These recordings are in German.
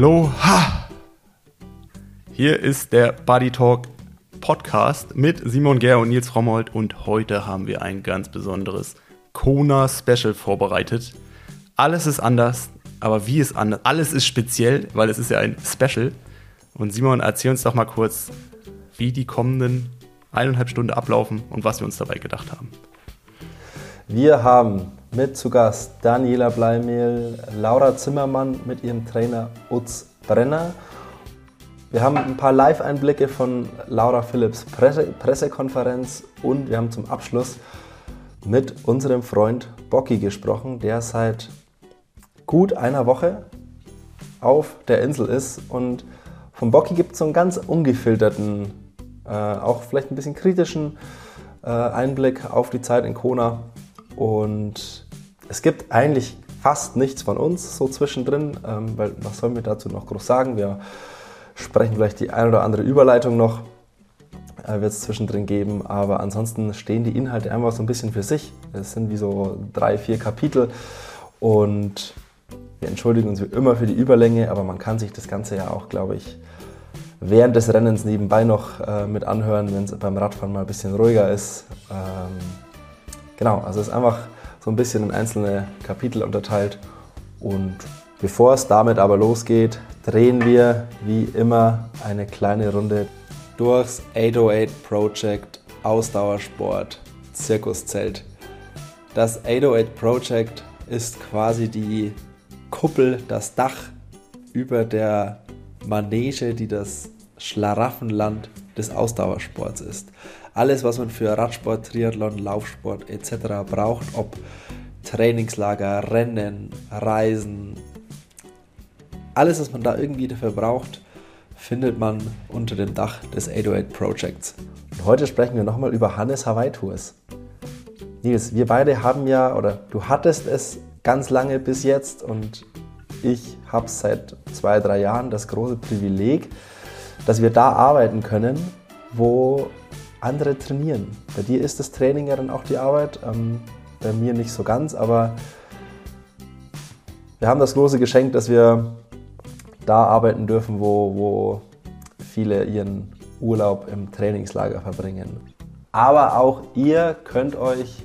Aloha! Hier ist der Buddy Talk Podcast mit Simon Ger und Nils Frommold und heute haben wir ein ganz besonderes Kona Special vorbereitet. Alles ist anders, aber wie ist anders? Alles ist speziell, weil es ist ja ein Special. Und Simon, erzähl uns doch mal kurz, wie die kommenden eineinhalb Stunden ablaufen und was wir uns dabei gedacht haben. Wir haben mit zu Gast Daniela Bleimehl, Laura Zimmermann mit ihrem Trainer Utz Brenner. Wir haben ein paar Live-Einblicke von Laura Philipps Presse Pressekonferenz und wir haben zum Abschluss mit unserem Freund Bocky gesprochen, der seit gut einer Woche auf der Insel ist. Und vom Bocky gibt es so einen ganz ungefilterten, äh, auch vielleicht ein bisschen kritischen äh, Einblick auf die Zeit in Kona. Und es gibt eigentlich fast nichts von uns so zwischendrin, ähm, weil was sollen wir dazu noch groß sagen? Wir sprechen vielleicht die ein oder andere Überleitung noch, äh, wird es zwischendrin geben, aber ansonsten stehen die Inhalte einfach so ein bisschen für sich. Es sind wie so drei, vier Kapitel und wir entschuldigen uns wie immer für die Überlänge, aber man kann sich das Ganze ja auch, glaube ich, während des Rennens nebenbei noch äh, mit anhören, wenn es beim Radfahren mal ein bisschen ruhiger ist. Ähm, Genau, also es ist einfach so ein bisschen in einzelne Kapitel unterteilt. Und bevor es damit aber losgeht, drehen wir wie immer eine kleine Runde durchs 808 Project Ausdauersport Zirkuszelt. Das 808 Project ist quasi die Kuppel, das Dach über der Manege, die das Schlaraffenland des Ausdauersports ist alles, was man für Radsport, Triathlon, Laufsport etc. braucht, ob Trainingslager, Rennen, Reisen, alles, was man da irgendwie dafür braucht, findet man unter dem Dach des 808 Projects. Und heute sprechen wir nochmal über Hannes Hawaii Tours. Nils, wir beide haben ja, oder du hattest es ganz lange bis jetzt und ich habe seit zwei, drei Jahren das große Privileg, dass wir da arbeiten können, wo andere trainieren. Bei dir ist das Training ja dann auch die Arbeit, ähm, bei mir nicht so ganz, aber wir haben das große Geschenk, dass wir da arbeiten dürfen, wo, wo viele ihren Urlaub im Trainingslager verbringen. Aber auch ihr könnt euch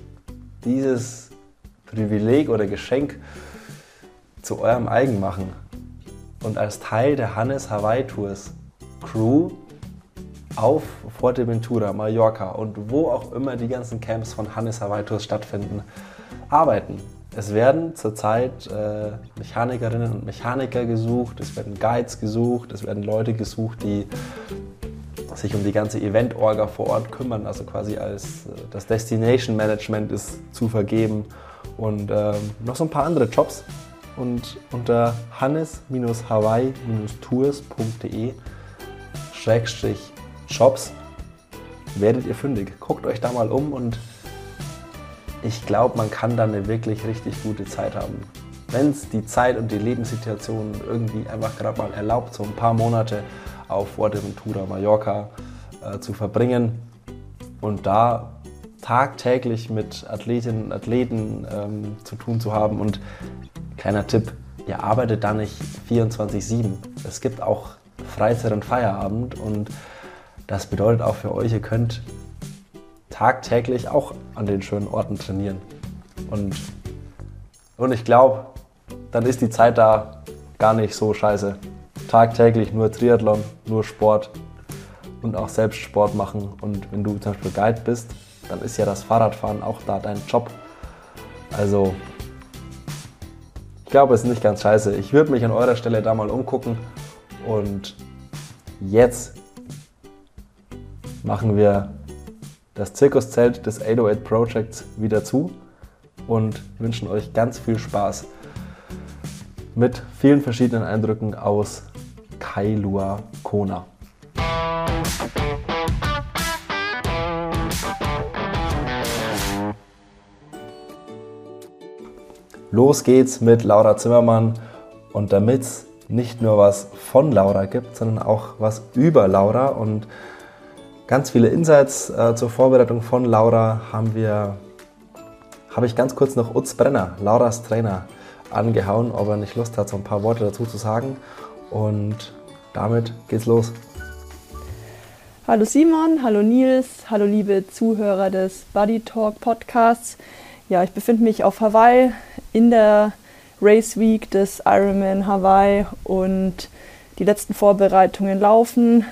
dieses Privileg oder Geschenk zu eurem eigen machen und als Teil der Hannes Hawaii Tours Crew auf Fuerteventura, Mallorca und wo auch immer die ganzen Camps von Hannes Hawaii Tours stattfinden, arbeiten. Es werden zurzeit äh, Mechanikerinnen und Mechaniker gesucht, es werden Guides gesucht, es werden Leute gesucht, die sich um die ganze Event-Orga vor Ort kümmern, also quasi als äh, das Destination Management ist zu vergeben und äh, noch so ein paar andere Jobs. Und unter hannes-hawaii-tours.de Schrägstrich Shops werdet ihr fündig. Guckt euch da mal um und ich glaube, man kann da eine wirklich richtig gute Zeit haben. Wenn es die Zeit und die Lebenssituation irgendwie einfach gerade mal erlaubt, so ein paar Monate auf Fuerteventura, Mallorca äh, zu verbringen und da tagtäglich mit Athletinnen und Athleten ähm, zu tun zu haben. Und kleiner Tipp, ihr arbeitet da nicht 24-7. Es gibt auch Freizeit und Feierabend und das bedeutet auch für euch, ihr könnt tagtäglich auch an den schönen Orten trainieren. Und, und ich glaube, dann ist die Zeit da gar nicht so scheiße. Tagtäglich nur Triathlon, nur Sport und auch selbst Sport machen. Und wenn du zum Beispiel Guide bist, dann ist ja das Fahrradfahren auch da dein Job. Also, ich glaube, es ist nicht ganz scheiße. Ich würde mich an eurer Stelle da mal umgucken. Und jetzt machen wir das Zirkuszelt des 808 Projects wieder zu und wünschen euch ganz viel Spaß mit vielen verschiedenen Eindrücken aus Kailua Kona. Los geht's mit Laura Zimmermann und damit es nicht nur was von Laura gibt, sondern auch was über Laura und Ganz viele Insights äh, zur Vorbereitung von Laura haben wir, habe ich ganz kurz noch Utz Brenner, Lauras Trainer, angehauen, ob er nicht Lust hat, so ein paar Worte dazu zu sagen. Und damit geht's los. Hallo Simon, hallo Nils, hallo liebe Zuhörer des Buddy Talk Podcasts. Ja, ich befinde mich auf Hawaii in der Race Week des Ironman Hawaii und die letzten Vorbereitungen laufen.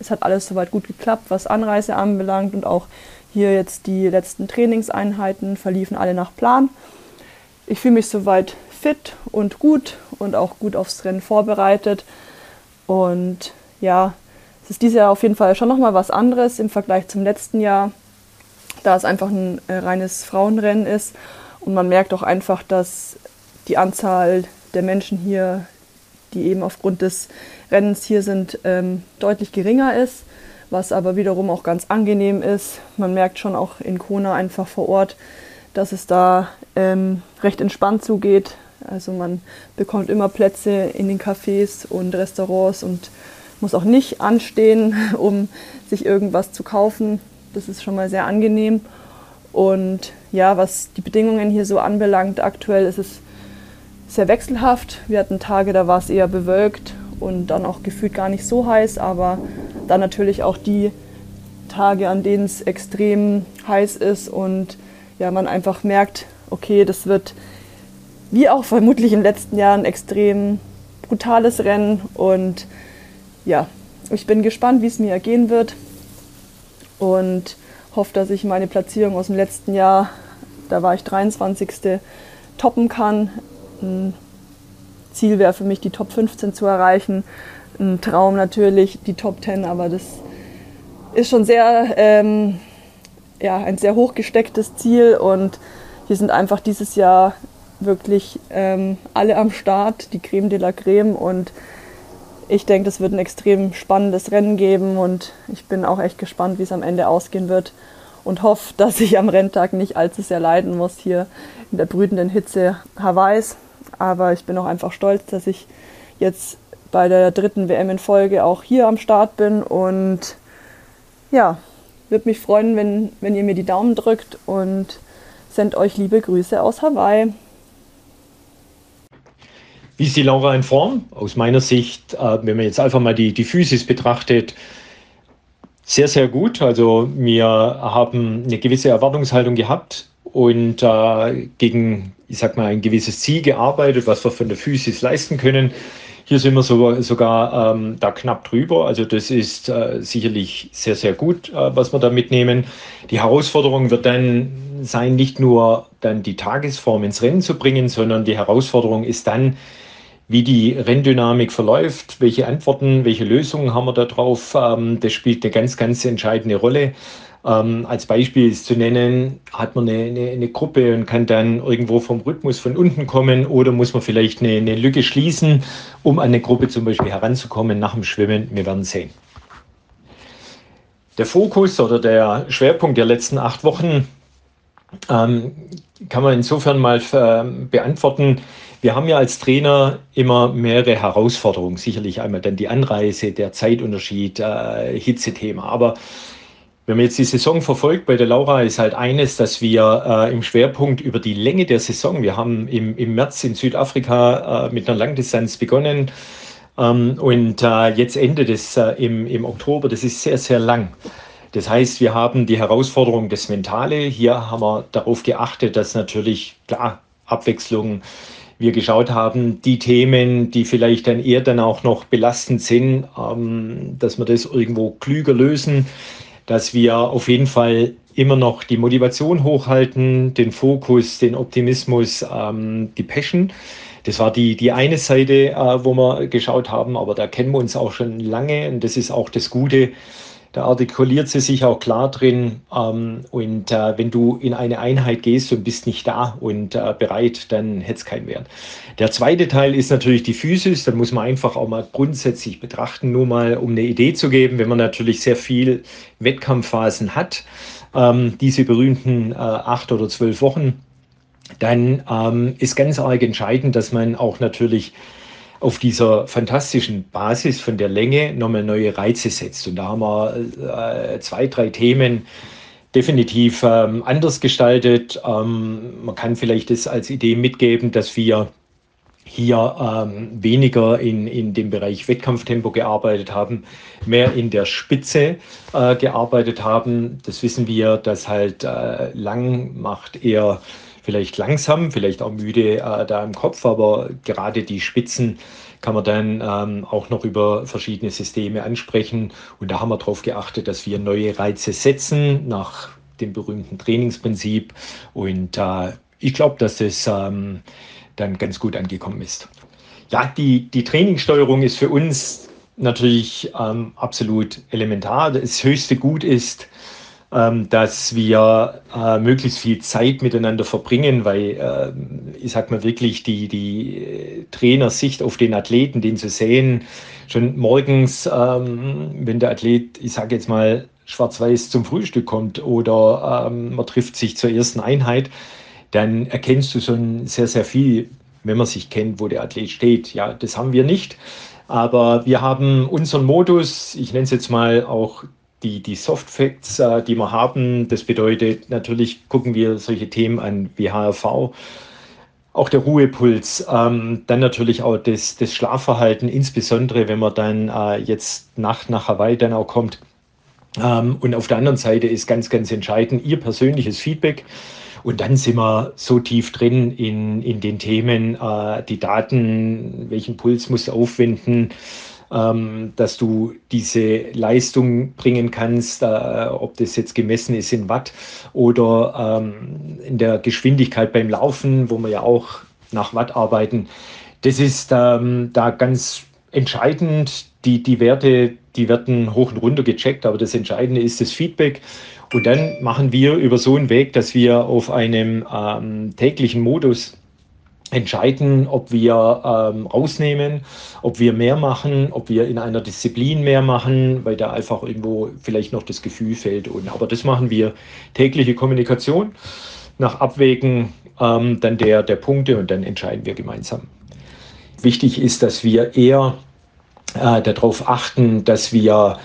Es hat alles soweit gut geklappt, was Anreise anbelangt und auch hier jetzt die letzten Trainingseinheiten verliefen alle nach Plan. Ich fühle mich soweit fit und gut und auch gut aufs Rennen vorbereitet. Und ja, es ist dieses Jahr auf jeden Fall schon nochmal was anderes im Vergleich zum letzten Jahr, da es einfach ein äh, reines Frauenrennen ist. Und man merkt auch einfach, dass die Anzahl der Menschen hier, die eben aufgrund des Rennens hier sind, ähm, deutlich geringer ist, was aber wiederum auch ganz angenehm ist. Man merkt schon auch in Kona einfach vor Ort, dass es da ähm, recht entspannt zugeht. Also man bekommt immer Plätze in den Cafés und Restaurants und muss auch nicht anstehen, um sich irgendwas zu kaufen. Das ist schon mal sehr angenehm. Und ja, was die Bedingungen hier so anbelangt, aktuell ist es sehr wechselhaft. Wir hatten Tage, da war es eher bewölkt und dann auch gefühlt gar nicht so heiß, aber dann natürlich auch die Tage, an denen es extrem heiß ist und ja, man einfach merkt, okay, das wird wie auch vermutlich den letzten Jahren extrem brutales Rennen und ja, ich bin gespannt, wie es mir ergehen wird und hoffe, dass ich meine Platzierung aus dem letzten Jahr, da war ich 23. toppen kann. Ziel wäre für mich, die Top 15 zu erreichen. Ein Traum natürlich, die Top 10, aber das ist schon sehr, ähm, ja, ein sehr hochgestecktes Ziel und wir sind einfach dieses Jahr wirklich ähm, alle am Start, die Creme de la Creme und ich denke, es wird ein extrem spannendes Rennen geben und ich bin auch echt gespannt, wie es am Ende ausgehen wird und hoffe, dass ich am Renntag nicht allzu sehr leiden muss hier in der brütenden Hitze Hawaiis. Aber ich bin auch einfach stolz, dass ich jetzt bei der dritten WM in Folge auch hier am Start bin und ja, würde mich freuen, wenn, wenn ihr mir die Daumen drückt und sendet euch liebe Grüße aus Hawaii. Wie ist die Laura in Form? Aus meiner Sicht, äh, wenn man jetzt einfach mal die, die Physis betrachtet, sehr, sehr gut. Also wir haben eine gewisse Erwartungshaltung gehabt und äh, gegen, ich sag mal, ein gewisses Ziel gearbeitet, was wir von der Physis leisten können. Hier sind wir sogar, sogar ähm, da knapp drüber. Also das ist äh, sicherlich sehr, sehr gut, äh, was wir da mitnehmen. Die Herausforderung wird dann sein, nicht nur dann die Tagesform ins Rennen zu bringen, sondern die Herausforderung ist dann, wie die Renndynamik verläuft, welche Antworten, welche Lösungen haben wir da drauf. Ähm, das spielt eine ganz, ganz entscheidende Rolle. Ähm, als Beispiel ist zu nennen, hat man eine, eine, eine, Gruppe und kann dann irgendwo vom Rhythmus von unten kommen oder muss man vielleicht eine, eine Lücke schließen, um an eine Gruppe zum Beispiel heranzukommen nach dem Schwimmen. Wir werden sehen. Der Fokus oder der Schwerpunkt der letzten acht Wochen ähm, kann man insofern mal äh, beantworten. Wir haben ja als Trainer immer mehrere Herausforderungen. Sicherlich einmal dann die Anreise, der Zeitunterschied, äh, Hitzethema. Aber wenn man jetzt die Saison verfolgt, bei der Laura ist halt eines, dass wir äh, im Schwerpunkt über die Länge der Saison, wir haben im, im März in Südafrika äh, mit einer Langdistanz begonnen ähm, und äh, jetzt endet es äh, im, im Oktober. Das ist sehr, sehr lang. Das heißt, wir haben die Herausforderung des Mentale. Hier haben wir darauf geachtet, dass natürlich, klar, Abwechslung, wir geschaut haben, die Themen, die vielleicht dann eher dann auch noch belastend sind, ähm, dass wir das irgendwo klüger lösen, dass wir auf jeden Fall immer noch die Motivation hochhalten, den Fokus, den Optimismus, ähm, die Passion. Das war die, die eine Seite, äh, wo wir geschaut haben, aber da kennen wir uns auch schon lange und das ist auch das Gute da artikuliert sie sich auch klar drin. Ähm, und äh, wenn du in eine Einheit gehst und bist nicht da und äh, bereit, dann hätte es keinen Wert. Der zweite Teil ist natürlich die Physis. Da muss man einfach auch mal grundsätzlich betrachten, nur mal um eine Idee zu geben, wenn man natürlich sehr viel Wettkampfphasen hat, ähm, diese berühmten äh, acht oder zwölf Wochen, dann ähm, ist ganz arg entscheidend, dass man auch natürlich auf dieser fantastischen Basis von der Länge nochmal neue Reize setzt. Und da haben wir äh, zwei, drei Themen definitiv ähm, anders gestaltet. Ähm, man kann vielleicht das als Idee mitgeben, dass wir hier ähm, weniger in, in dem Bereich Wettkampftempo gearbeitet haben, mehr in der Spitze äh, gearbeitet haben. Das wissen wir, dass halt äh, lang macht eher vielleicht langsam, vielleicht auch müde äh, da im Kopf, aber gerade die Spitzen kann man dann ähm, auch noch über verschiedene Systeme ansprechen. Und da haben wir darauf geachtet, dass wir neue Reize setzen nach dem berühmten Trainingsprinzip. Und äh, ich glaube, dass es ähm, dann ganz gut angekommen ist. Ja, die, die Trainingssteuerung ist für uns natürlich ähm, absolut elementar. Das höchste Gut ist, ähm, dass wir äh, möglichst viel Zeit miteinander verbringen, weil äh, ich sag mal wirklich die, die Trainersicht auf den Athleten, den zu sehen, schon morgens, ähm, wenn der Athlet, ich sage jetzt mal, schwarz-weiß zum Frühstück kommt oder ähm, man trifft sich zur ersten Einheit, dann erkennst du schon sehr, sehr viel, wenn man sich kennt, wo der Athlet steht. Ja, das haben wir nicht. Aber wir haben unseren Modus, ich nenne es jetzt mal auch die, die Soft Facts, äh, die wir haben. Das bedeutet, natürlich gucken wir solche Themen an wie HRV, auch der Ruhepuls, ähm, dann natürlich auch das, das Schlafverhalten, insbesondere wenn man dann äh, jetzt nach, nach Hawaii dann auch kommt. Ähm, und auf der anderen Seite ist ganz, ganz entscheidend Ihr persönliches Feedback. Und dann sind wir so tief drin in, in den Themen, äh, die Daten, welchen Puls musst du aufwenden, ähm, dass du diese Leistung bringen kannst, äh, ob das jetzt gemessen ist in Watt oder ähm, in der Geschwindigkeit beim Laufen, wo wir ja auch nach Watt arbeiten. Das ist ähm, da ganz entscheidend. Die, die Werte, die werden hoch und runter gecheckt, aber das Entscheidende ist das Feedback. Und dann machen wir über so einen Weg, dass wir auf einem ähm, täglichen Modus entscheiden, ob wir ähm, rausnehmen, ob wir mehr machen, ob wir in einer Disziplin mehr machen, weil da einfach irgendwo vielleicht noch das Gefühl fehlt. Und, aber das machen wir tägliche Kommunikation nach Abwägen ähm, dann der, der Punkte und dann entscheiden wir gemeinsam. Wichtig ist, dass wir eher äh, darauf achten, dass wir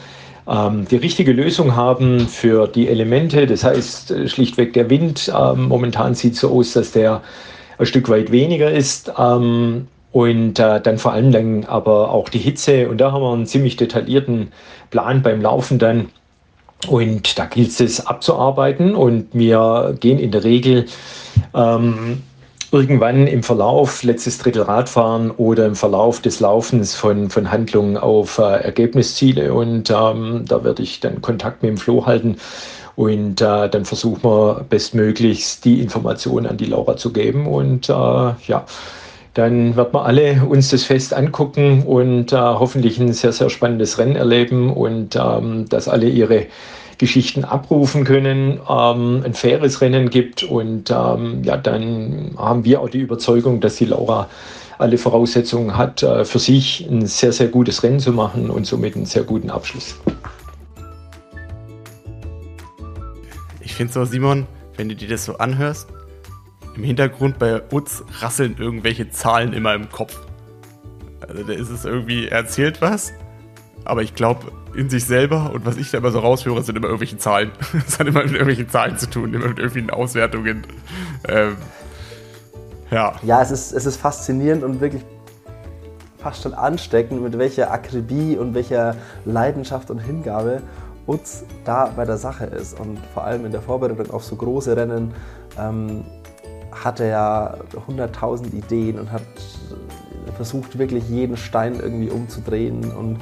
ähm, die richtige Lösung haben für die Elemente. Das heißt äh, schlichtweg der Wind. Ähm, momentan sieht so aus, dass der ein Stück weit weniger ist. Ähm, und äh, dann vor allem dann aber auch die Hitze. Und da haben wir einen ziemlich detaillierten Plan beim Laufen dann. Und da gilt es abzuarbeiten. Und wir gehen in der Regel ähm, irgendwann im Verlauf, letztes Drittel Radfahren oder im Verlauf des Laufens von, von Handlungen auf äh, Ergebnisziele. Und ähm, da werde ich dann Kontakt mit dem Flo halten und äh, dann versuchen wir bestmöglichst die Informationen an die Laura zu geben. Und äh, ja, dann wird man alle uns das Fest angucken und äh, hoffentlich ein sehr, sehr spannendes Rennen erleben und ähm, dass alle ihre Geschichten abrufen können, ähm, ein faires Rennen gibt. Und ähm, ja, dann haben wir auch die Überzeugung, dass die Laura alle Voraussetzungen hat, äh, für sich ein sehr, sehr gutes Rennen zu machen und somit einen sehr guten Abschluss. Ich finde so, Simon, wenn du dir das so anhörst, im Hintergrund bei Utz rasseln irgendwelche Zahlen immer im Kopf. Also da ist es irgendwie, er erzählt was, aber ich glaube, in sich selber und was ich da immer so raushöre, sind immer irgendwelche Zahlen. Es hat immer mit irgendwelchen Zahlen zu tun, immer mit irgendwelchen Auswertungen. Ähm, ja. Ja, es ist, es ist faszinierend und wirklich fast schon ansteckend, mit welcher Akribie und welcher Leidenschaft und Hingabe Utz da bei der Sache ist. Und vor allem in der Vorbereitung auf so große Rennen ähm, hat er ja 100.000 Ideen und hat versucht, wirklich jeden Stein irgendwie umzudrehen. Und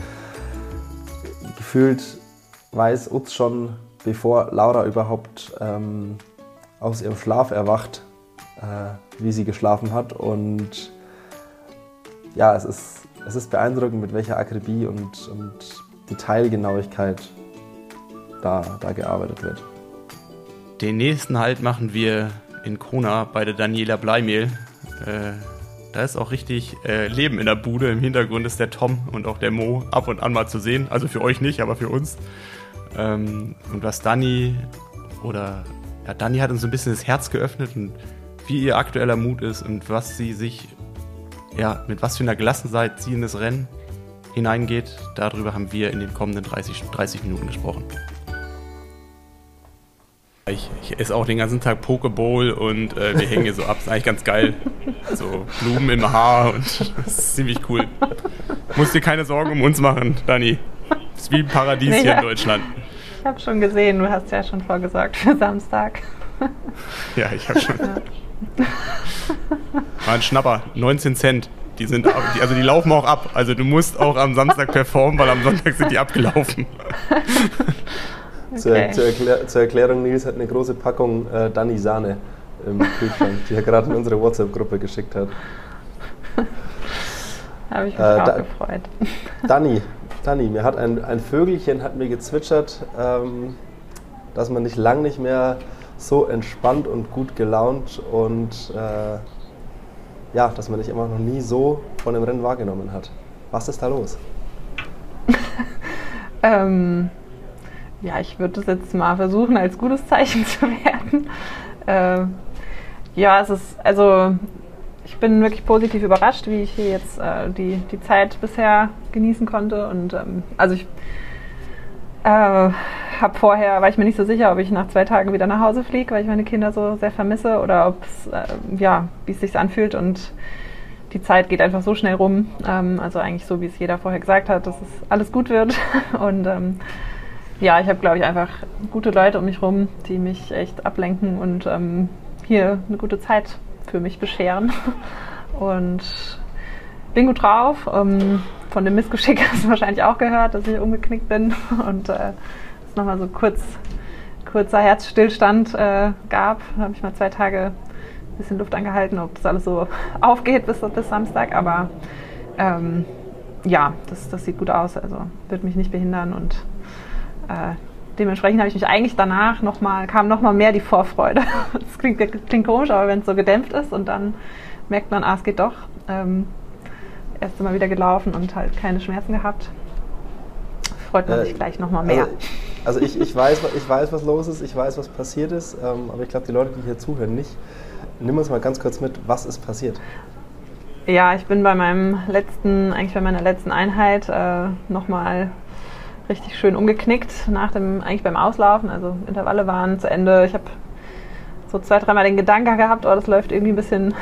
gefühlt weiß Utz schon, bevor Laura überhaupt ähm, aus ihrem Schlaf erwacht, äh, wie sie geschlafen hat. Und ja, es ist, es ist beeindruckend, mit welcher Akribie und, und Detailgenauigkeit da, da gearbeitet wird. Den nächsten Halt machen wir in Kona bei der Daniela Bleimehl. Äh, da ist auch richtig äh, Leben in der Bude. Im Hintergrund ist der Tom und auch der Mo ab und an mal zu sehen. Also für euch nicht, aber für uns. Ähm, und was Dani oder ja, Dani hat uns ein bisschen das Herz geöffnet und wie ihr aktueller Mut ist und was sie sich, ja, mit was für einer Gelassenheit sie in das Rennen hineingeht. Darüber haben wir in den kommenden 30, 30 Minuten gesprochen. Ich, ich esse auch den ganzen Tag Pokeball und äh, wir hängen hier so ab. Ist eigentlich ganz geil. So Blumen im Haar und das ist ziemlich cool. Musst dir keine Sorgen um uns machen, Dani. Ist wie ein Paradies nee, hier in Deutschland. Ich habe schon gesehen, du hast ja schon vorgesorgt für Samstag. Ja, ich habe schon. Ja. War ein Schnapper, 19 Cent. Die sind also die laufen auch ab. Also du musst auch am Samstag performen, weil am Sonntag sind die abgelaufen. Okay. Zur, zur, Erklär, zur, Erklärung, Nils hat eine große Packung äh, Danny Sahne im Kühlschrank, die er gerade in unsere WhatsApp-Gruppe geschickt hat. Habe ich mich äh, auch da, gefreut. Danny, Danny, mir hat ein, ein Vögelchen hat mir gezwitschert, ähm, dass man nicht lang nicht mehr so entspannt und gut gelaunt und äh, ja, dass man dich immer noch nie so von dem Rennen wahrgenommen hat. Was ist da los? ähm, ja, ich würde das jetzt mal versuchen, als gutes Zeichen zu werden. Äh, ja, es ist, also ich bin wirklich positiv überrascht, wie ich hier jetzt äh, die, die Zeit bisher genießen konnte. Und ähm, also ich äh, habe vorher, war ich mir nicht so sicher, ob ich nach zwei Tagen wieder nach Hause fliege, weil ich meine Kinder so sehr vermisse oder ob es, äh, ja, wie es sich anfühlt und die Zeit geht einfach so schnell rum. Ähm, also eigentlich so, wie es jeder vorher gesagt hat, dass es alles gut wird. Und ähm, ja, ich habe, glaube ich, einfach gute Leute um mich rum, die mich echt ablenken und ähm, hier eine gute Zeit für mich bescheren. Und bin gut drauf. Ähm, von dem Missgeschick hast du wahrscheinlich auch gehört, dass ich umgeknickt bin und äh, es nochmal so kurz, kurzer Herzstillstand äh, gab. Da habe ich mal zwei Tage ein bisschen Luft angehalten, ob das alles so aufgeht bis, bis Samstag. Aber ähm, ja, das, das sieht gut aus. Also wird mich nicht behindern und äh, dementsprechend habe ich mich eigentlich danach nochmal, kam nochmal mehr die Vorfreude. Das klingt, klingt komisch, aber wenn es so gedämpft ist und dann merkt man, ah, es geht doch. Ähm, erst einmal wieder gelaufen und halt keine Schmerzen gehabt. Freut man äh, sich gleich nochmal mehr. Also, also, ich, ich, weiß, ich weiß, was los ist, ich weiß, was passiert ist, ähm, aber ich glaube, die Leute, die hier zuhören, nicht. Nimm uns mal ganz kurz mit, was ist passiert? Ja, ich bin bei meinem letzten, eigentlich bei meiner letzten Einheit äh, nochmal richtig schön umgeknickt nach dem, eigentlich beim Auslaufen. Also Intervalle waren zu Ende. Ich habe so zwei, dreimal den Gedanken gehabt, oh, das läuft irgendwie ein bisschen,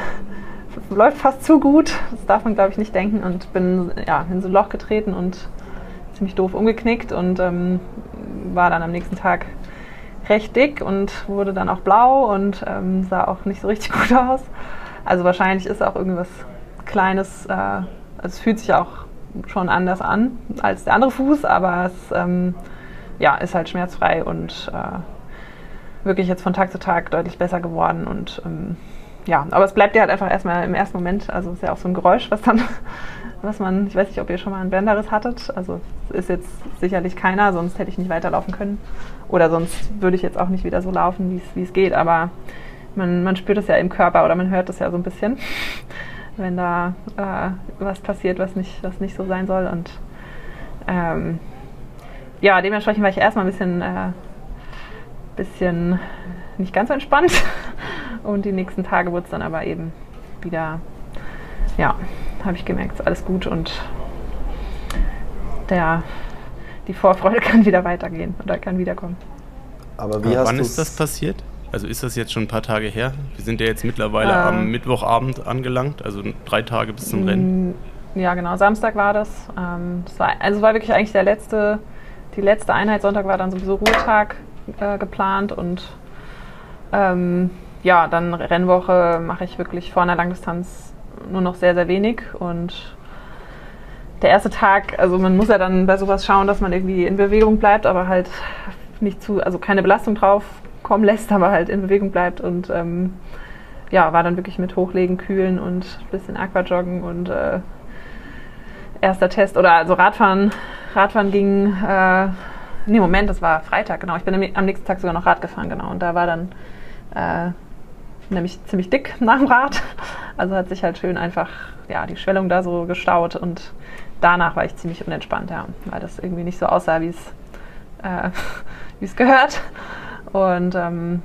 läuft fast zu gut. Das darf man, glaube ich, nicht denken. Und bin ja, in so ein Loch getreten und ziemlich doof umgeknickt und ähm, war dann am nächsten Tag recht dick und wurde dann auch blau und ähm, sah auch nicht so richtig gut aus. Also wahrscheinlich ist auch irgendwas Kleines, äh, also es fühlt sich auch schon anders an als der andere Fuß, aber es ähm, ja, ist halt schmerzfrei und äh, wirklich jetzt von Tag zu Tag deutlich besser geworden. Und ähm, ja, aber es bleibt ja halt einfach erstmal im ersten Moment, also es ist ja auch so ein Geräusch, was dann, was man, ich weiß nicht, ob ihr schon mal einen Bänderriss hattet, also ist jetzt sicherlich keiner, sonst hätte ich nicht weiterlaufen können. Oder sonst würde ich jetzt auch nicht wieder so laufen, wie es geht, aber man, man spürt es ja im Körper oder man hört es ja so ein bisschen wenn da äh, was passiert, was nicht, was nicht so sein soll. Und ähm, ja, dementsprechend war ich erstmal ein bisschen, äh, bisschen nicht ganz so entspannt. Und die nächsten Tage wurde es dann aber eben wieder, ja, habe ich gemerkt, ist alles gut und der, die Vorfreude kann wieder weitergehen oder kann wiederkommen. Aber wie Aber wann ist das passiert? Also ist das jetzt schon ein paar Tage her? Wir sind ja jetzt mittlerweile äh, am Mittwochabend angelangt, also drei Tage bis zum Rennen. Mm, ja, genau. Samstag war das. Ähm, das war, also war wirklich eigentlich der letzte, die letzte Einheit. Sonntag war dann sowieso Ruhetag äh, geplant und ähm, ja, dann Rennwoche mache ich wirklich vor einer Langdistanz nur noch sehr, sehr wenig und der erste Tag, also man muss ja dann bei sowas schauen, dass man irgendwie in Bewegung bleibt, aber halt nicht zu, also keine Belastung drauf kommen lässt, aber halt in Bewegung bleibt und ähm, ja, war dann wirklich mit Hochlegen, Kühlen und ein bisschen Aquajoggen und äh, erster Test oder also Radfahren. Radfahren ging, äh, nee, Moment, das war Freitag, genau. Ich bin am nächsten Tag sogar noch Rad gefahren, genau. Und da war dann äh, nämlich ziemlich dick nach dem Rad. Also hat sich halt schön einfach, ja, die Schwellung da so gestaut und danach war ich ziemlich unentspannt, ja, weil das irgendwie nicht so aussah, wie äh, wie es gehört. Und ähm,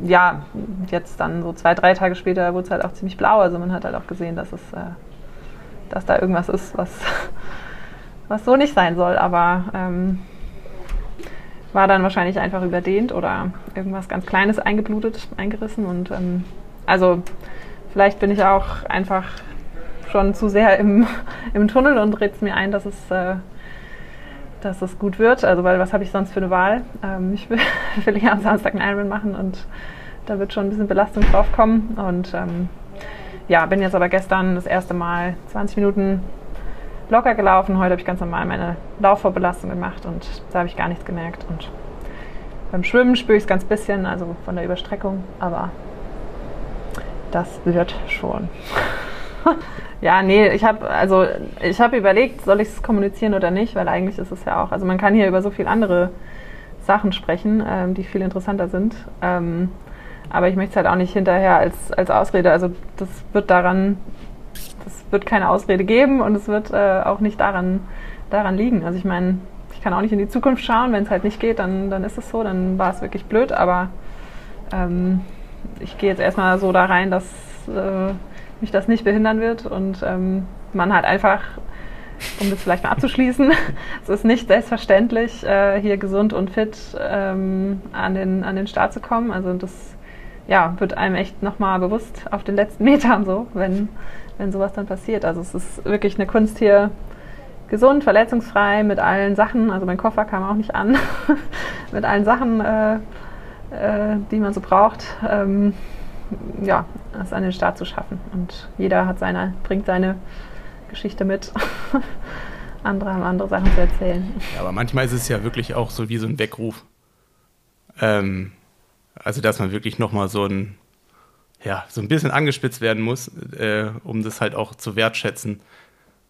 ja, jetzt dann so zwei, drei Tage später wurde es halt auch ziemlich blau. Also man hat halt auch gesehen, dass es, äh, dass da irgendwas ist, was, was so nicht sein soll. Aber ähm, war dann wahrscheinlich einfach überdehnt oder irgendwas ganz Kleines eingeblutet, eingerissen. Und ähm, also vielleicht bin ich auch einfach schon zu sehr im, im Tunnel und redet es mir ein, dass es, äh, dass es gut wird. Also weil was habe ich sonst für eine Wahl? Ähm, ich will, will ja am Samstag einen Ironman machen und da wird schon ein bisschen Belastung drauf kommen. Und ähm, ja, bin jetzt aber gestern das erste Mal 20 Minuten locker gelaufen. Heute habe ich ganz normal meine Laufvorbelastung gemacht und da habe ich gar nichts gemerkt. Und beim Schwimmen spüre ich es ganz bisschen, also von der Überstreckung, aber das wird schon. ja, nee, ich habe also ich habe überlegt, soll ich es kommunizieren oder nicht, weil eigentlich ist es ja auch, also man kann hier über so viele andere Sachen sprechen, ähm, die viel interessanter sind. Ähm, aber ich möchte es halt auch nicht hinterher als, als Ausrede. Also das wird daran es wird keine Ausrede geben und es wird äh, auch nicht daran, daran liegen. Also ich meine, ich kann auch nicht in die Zukunft schauen. Wenn es halt nicht geht, dann, dann ist es so, dann war es wirklich blöd. Aber ähm, ich gehe jetzt erstmal so da rein, dass äh, mich das nicht behindern wird und ähm, man halt einfach, um das vielleicht mal abzuschließen, es ist nicht selbstverständlich, äh, hier gesund und fit ähm, an, den, an den Start zu kommen. Also das ja, wird einem echt nochmal bewusst auf den letzten Metern so, wenn, wenn sowas dann passiert. Also es ist wirklich eine Kunst hier gesund, verletzungsfrei mit allen Sachen. Also mein Koffer kam auch nicht an, mit allen Sachen, äh, äh, die man so braucht. Ähm, ja, es an den Start zu schaffen. Und jeder hat seine, bringt seine Geschichte mit. andere haben andere Sachen zu erzählen. Ja, aber manchmal ist es ja wirklich auch so wie so ein Weckruf. Ähm, also dass man wirklich nochmal so ein ja, so ein bisschen angespitzt werden muss, äh, um das halt auch zu wertschätzen.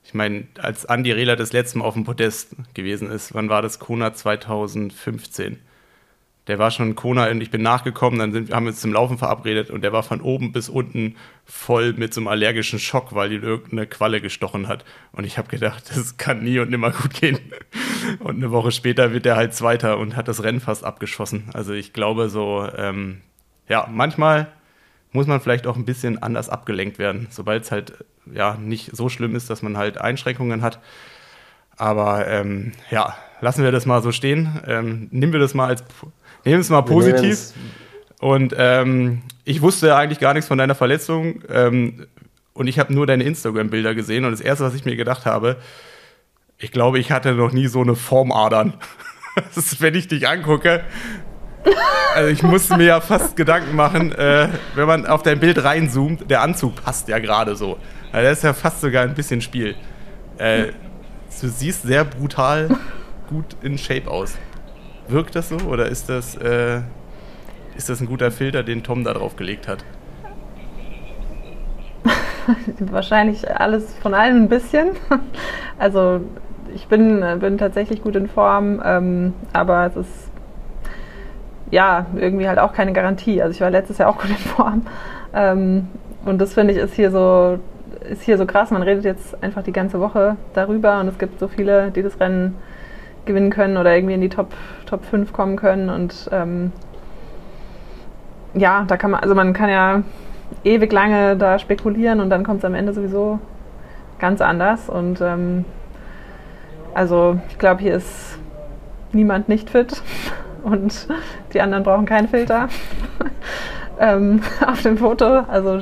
Ich meine, als Andi Rehler das letzte Mal auf dem Podest gewesen ist, wann war das? Kona 2015. Der war schon in Kona und ich bin nachgekommen, dann sind, haben wir uns zum Laufen verabredet und der war von oben bis unten voll mit so einem allergischen Schock, weil ihn irgendeine Qualle gestochen hat. Und ich habe gedacht, das kann nie und nimmer gut gehen. Und eine Woche später wird er halt Zweiter und hat das Rennen fast abgeschossen. Also ich glaube so, ähm, ja, manchmal muss man vielleicht auch ein bisschen anders abgelenkt werden, sobald es halt ja nicht so schlimm ist, dass man halt Einschränkungen hat. Aber ähm, ja, lassen wir das mal so stehen. Ähm, nehmen wir das mal als nehmen es mal positiv. Und ähm, ich wusste eigentlich gar nichts von deiner Verletzung. Ähm, und ich habe nur deine Instagram-Bilder gesehen. Und das erste, was ich mir gedacht habe, ich glaube, ich hatte noch nie so eine Formadern. Das ist, wenn ich dich angucke, also ich musste mir ja fast Gedanken machen, äh, wenn man auf dein Bild reinzoomt, der Anzug passt ja gerade so. Also das ist ja fast sogar ein bisschen Spiel. Äh, du siehst sehr brutal gut in Shape aus. Wirkt das so oder ist das, äh, ist das ein guter Filter, den Tom da drauf gelegt hat? Wahrscheinlich alles von allem ein bisschen. Also ich bin, bin tatsächlich gut in Form, ähm, aber es ist ja, irgendwie halt auch keine Garantie. Also ich war letztes Jahr auch gut in Form. Ähm, und das finde ich ist hier so ist hier so krass. Man redet jetzt einfach die ganze Woche darüber und es gibt so viele, die das Rennen gewinnen können oder irgendwie in die Top, Top 5 kommen können. Und ähm, ja, da kann man, also man kann ja ewig lange da spekulieren und dann kommt es am Ende sowieso ganz anders. Und ähm, also ich glaube, hier ist niemand nicht fit und die anderen brauchen keinen Filter ähm, auf dem Foto. Also,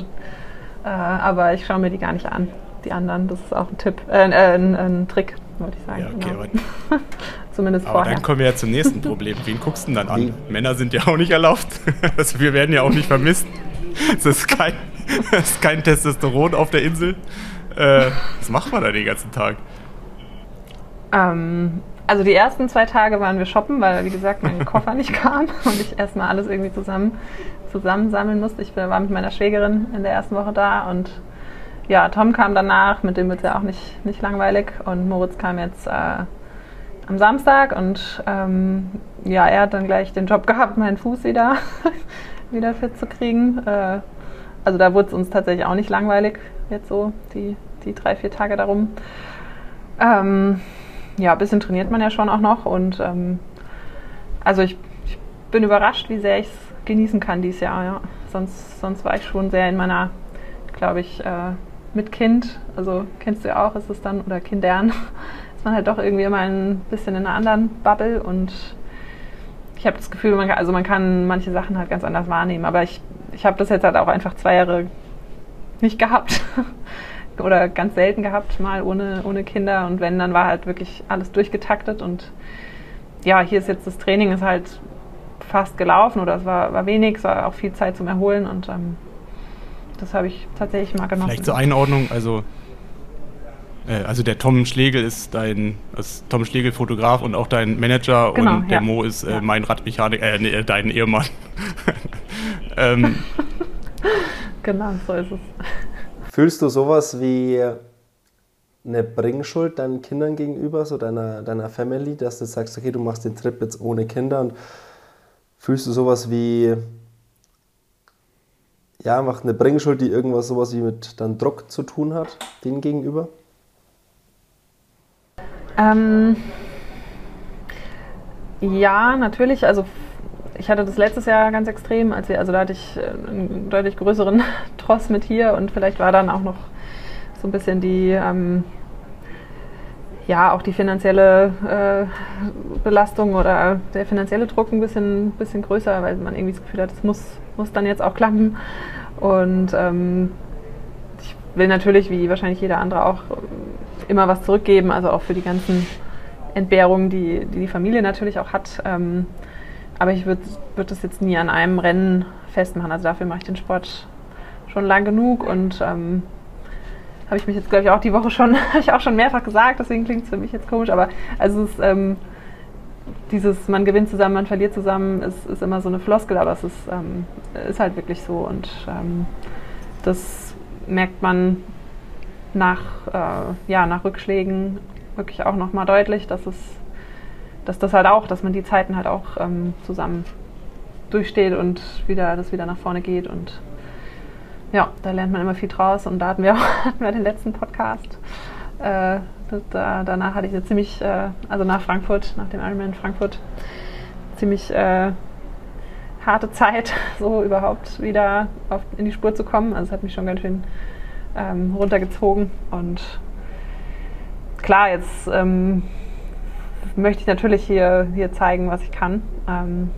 äh, aber ich schaue mir die gar nicht an. Die anderen, das ist auch ein Tipp, äh, äh, ein, ein, Trick, wollte ich sagen. Ja, okay, genau. Zumindest aber vorher. dann kommen wir ja zum nächsten Problem. Wen guckst du denn dann an? Männer sind ja auch nicht erlaubt. also wir werden ja auch nicht vermisst. Es ist kein, ist kein Testosteron auf der Insel. Äh, was macht man da den ganzen Tag? Ähm, also die ersten zwei Tage waren wir shoppen, weil wie gesagt mein Koffer nicht kam und ich erstmal alles irgendwie zusammen zusammensammeln musste. Ich war mit meiner Schwägerin in der ersten Woche da und ja, Tom kam danach, mit dem wird es ja auch nicht, nicht langweilig und Moritz kam jetzt äh, am Samstag und ähm, ja, er hat dann gleich den Job gehabt, meinen Fuß wieder, wieder fit zu kriegen. Äh, also da wurde es uns tatsächlich auch nicht langweilig, jetzt so die, die drei, vier Tage darum. Ähm, ja, ein bisschen trainiert man ja schon auch noch und ähm, also ich, ich, bin überrascht, wie sehr ich es genießen kann dieses Jahr. Ja. Sonst, sonst war ich schon sehr in meiner, glaube ich, äh, mit Kind, also kennst du ja auch, ist es dann, oder Kindern, ist man halt doch irgendwie immer ein bisschen in einer anderen Bubble und ich habe das Gefühl, man kann, also man kann manche Sachen halt ganz anders wahrnehmen. Aber ich, ich habe das jetzt halt auch einfach zwei Jahre nicht gehabt. Oder ganz selten gehabt, mal ohne, ohne Kinder. Und wenn, dann war halt wirklich alles durchgetaktet. Und ja, hier ist jetzt das Training ist halt fast gelaufen oder es war, war wenig, es war auch viel Zeit zum Erholen und ähm, das habe ich tatsächlich mal genossen. Vielleicht zur Einordnung, also äh, also der Tom Schlegel ist dein, ist Tom Schlegel Fotograf und auch dein Manager genau, und der ja. Mo ist äh, ja. mein Radmechaniker, äh, nee, dein Ehemann. ähm. Genau, so ist es. Fühlst du sowas wie eine Bringschuld deinen Kindern gegenüber, so deiner, deiner Family, dass du sagst, okay, du machst den Trip jetzt ohne Kinder und fühlst du sowas wie ja, einfach eine Bringschuld, die irgendwas sowas wie mit dann Druck zu tun hat, denen gegenüber? Ähm, ja, natürlich. Also ich hatte das letztes Jahr ganz extrem, als wir, also da hatte ich äh, einen deutlich größeren Tross mit hier und vielleicht war dann auch noch so ein bisschen die, ähm, ja, auch die finanzielle äh, Belastung oder der finanzielle Druck ein bisschen, bisschen größer, weil man irgendwie das Gefühl hat, es muss, muss dann jetzt auch klappen. Und ähm, ich will natürlich, wie wahrscheinlich jeder andere auch, immer was zurückgeben, also auch für die ganzen Entbehrungen, die die, die Familie natürlich auch hat. Ähm, aber ich würde würd das jetzt nie an einem Rennen festmachen. Also dafür mache ich den Sport schon lang genug und ähm, habe ich mich jetzt, glaube ich, auch die Woche schon, habe ich auch schon mehrfach gesagt, deswegen klingt es für mich jetzt komisch, aber also es ähm, dieses, man gewinnt zusammen, man verliert zusammen, ist, ist immer so eine Floskel, aber es ist, ähm, ist halt wirklich so und ähm, das merkt man nach, äh, ja, nach Rückschlägen wirklich auch nochmal deutlich, dass es, dass das halt auch, dass man die Zeiten halt auch ähm, zusammen durchsteht und wieder, das wieder nach vorne geht und ja, da lernt man immer viel draus und da hatten wir auch hatten wir den letzten Podcast. Äh, da, danach hatte ich eine ziemlich, äh, also nach Frankfurt, nach dem Ironman Frankfurt, ziemlich äh, harte Zeit, so überhaupt wieder auf, in die Spur zu kommen. Also es hat mich schon ganz schön ähm, runtergezogen. Und klar, jetzt ähm, möchte ich natürlich hier, hier zeigen, was ich kann. Ähm,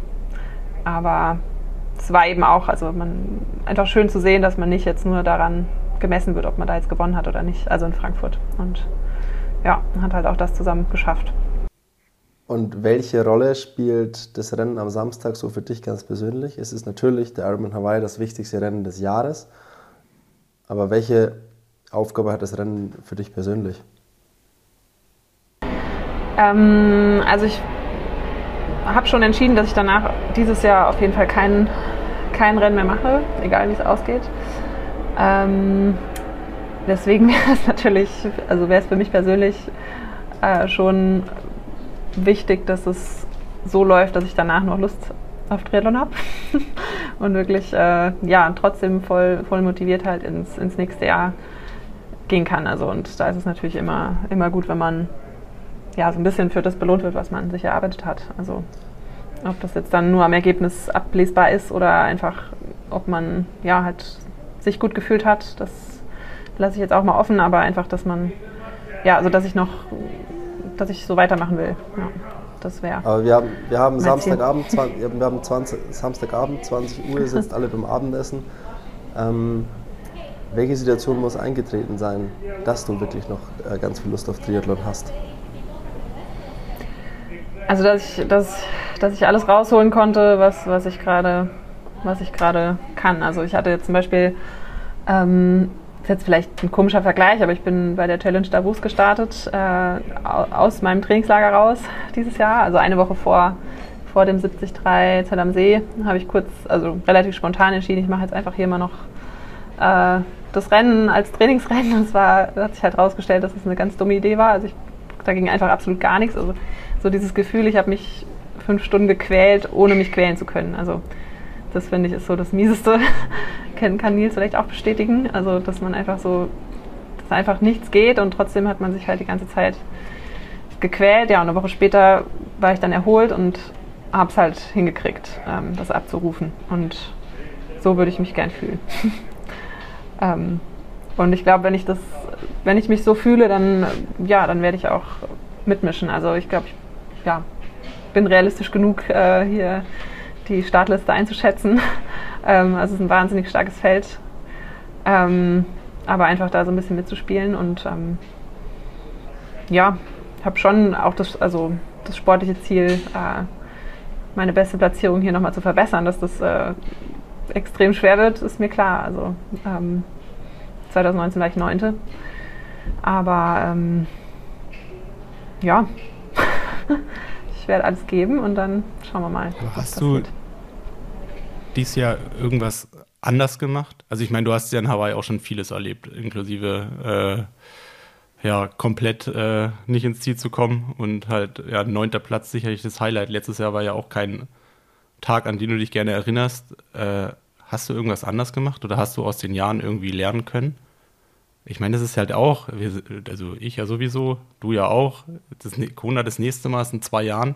aber es war eben auch, also man einfach schön zu sehen, dass man nicht jetzt nur daran gemessen wird, ob man da jetzt gewonnen hat oder nicht, also in Frankfurt. Und ja, hat halt auch das zusammen geschafft. Und welche Rolle spielt das Rennen am Samstag so für dich ganz persönlich? Es ist natürlich der Ironman Hawaii das wichtigste Rennen des Jahres. Aber welche Aufgabe hat das Rennen für dich persönlich? Ähm, also ich habe schon entschieden, dass ich danach dieses Jahr auf jeden Fall kein, kein Rennen mehr mache, egal wie es ausgeht. Ähm, deswegen wäre es natürlich, also wäre es für mich persönlich äh, schon wichtig, dass es so läuft, dass ich danach noch Lust auf Triathlon habe und wirklich äh, ja trotzdem voll, voll motiviert halt ins, ins nächste Jahr gehen kann. Also und da ist es natürlich immer, immer gut, wenn man ja so ein bisschen für das belohnt wird, was man sich erarbeitet hat. Also ob das jetzt dann nur am Ergebnis ablesbar ist oder einfach, ob man ja halt sich gut gefühlt hat, das lasse ich jetzt auch mal offen, aber einfach, dass man ja, also dass ich noch, dass ich so weitermachen will. Ja. Das wäre. Aber wir haben, wir haben Samstagabend, 20, wir haben 20, Samstagabend, 20 Uhr, sitzt alle beim Abendessen. Ähm, welche Situation muss eingetreten sein, dass du wirklich noch äh, ganz viel Lust auf Triathlon hast? Also dass ich, dass, dass ich alles rausholen konnte, was, was ich gerade was ich gerade kann. Also ich hatte jetzt zum Beispiel ähm, ist jetzt vielleicht ein komischer Vergleich, aber ich bin bei der Challenge Davos gestartet, äh, aus meinem Trainingslager raus dieses Jahr. Also eine Woche vor, vor dem 73 Zell am See habe ich kurz, also relativ spontan entschieden, ich mache jetzt einfach hier mal noch äh, das Rennen als Trainingsrennen. Und zwar hat sich halt herausgestellt, dass es das eine ganz dumme Idee war. Also ich, da ging einfach absolut gar nichts. Also so dieses Gefühl, ich habe mich fünf Stunden gequält, ohne mich quälen zu können. Also das finde ich ist so das Mieseste. Kann, kann Nils vielleicht auch bestätigen. Also, dass man einfach so, dass einfach nichts geht und trotzdem hat man sich halt die ganze Zeit gequält. Ja, und eine Woche später war ich dann erholt und habe es halt hingekriegt, ähm, das abzurufen. Und so würde ich mich gern fühlen. ähm, und ich glaube, wenn ich das, wenn ich mich so fühle, dann ja, dann werde ich auch mitmischen. Also ich glaube, ja, bin realistisch genug, äh, hier die Startliste einzuschätzen. ähm, also es ist ein wahnsinnig starkes Feld. Ähm, aber einfach da so ein bisschen mitzuspielen und ähm, ja, habe schon auch das, also das sportliche Ziel, äh, meine beste Platzierung hier nochmal zu verbessern. Dass das äh, extrem schwer wird, ist mir klar. Also ähm, 2019 war ich Neunte. Aber ähm, ja, ich werde alles geben und dann schauen wir mal. Hast du dieses Jahr irgendwas anders gemacht? Also ich meine, du hast ja in Hawaii auch schon vieles erlebt, inklusive äh, ja, komplett äh, nicht ins Ziel zu kommen und halt, ja, neunter Platz sicherlich das Highlight. Letztes Jahr war ja auch kein Tag, an den du dich gerne erinnerst. Äh, hast du irgendwas anders gemacht oder hast du aus den Jahren irgendwie lernen können? Ich meine, das ist halt auch, also ich ja sowieso, du ja auch. Das Kona das nächste Mal ist in zwei Jahren.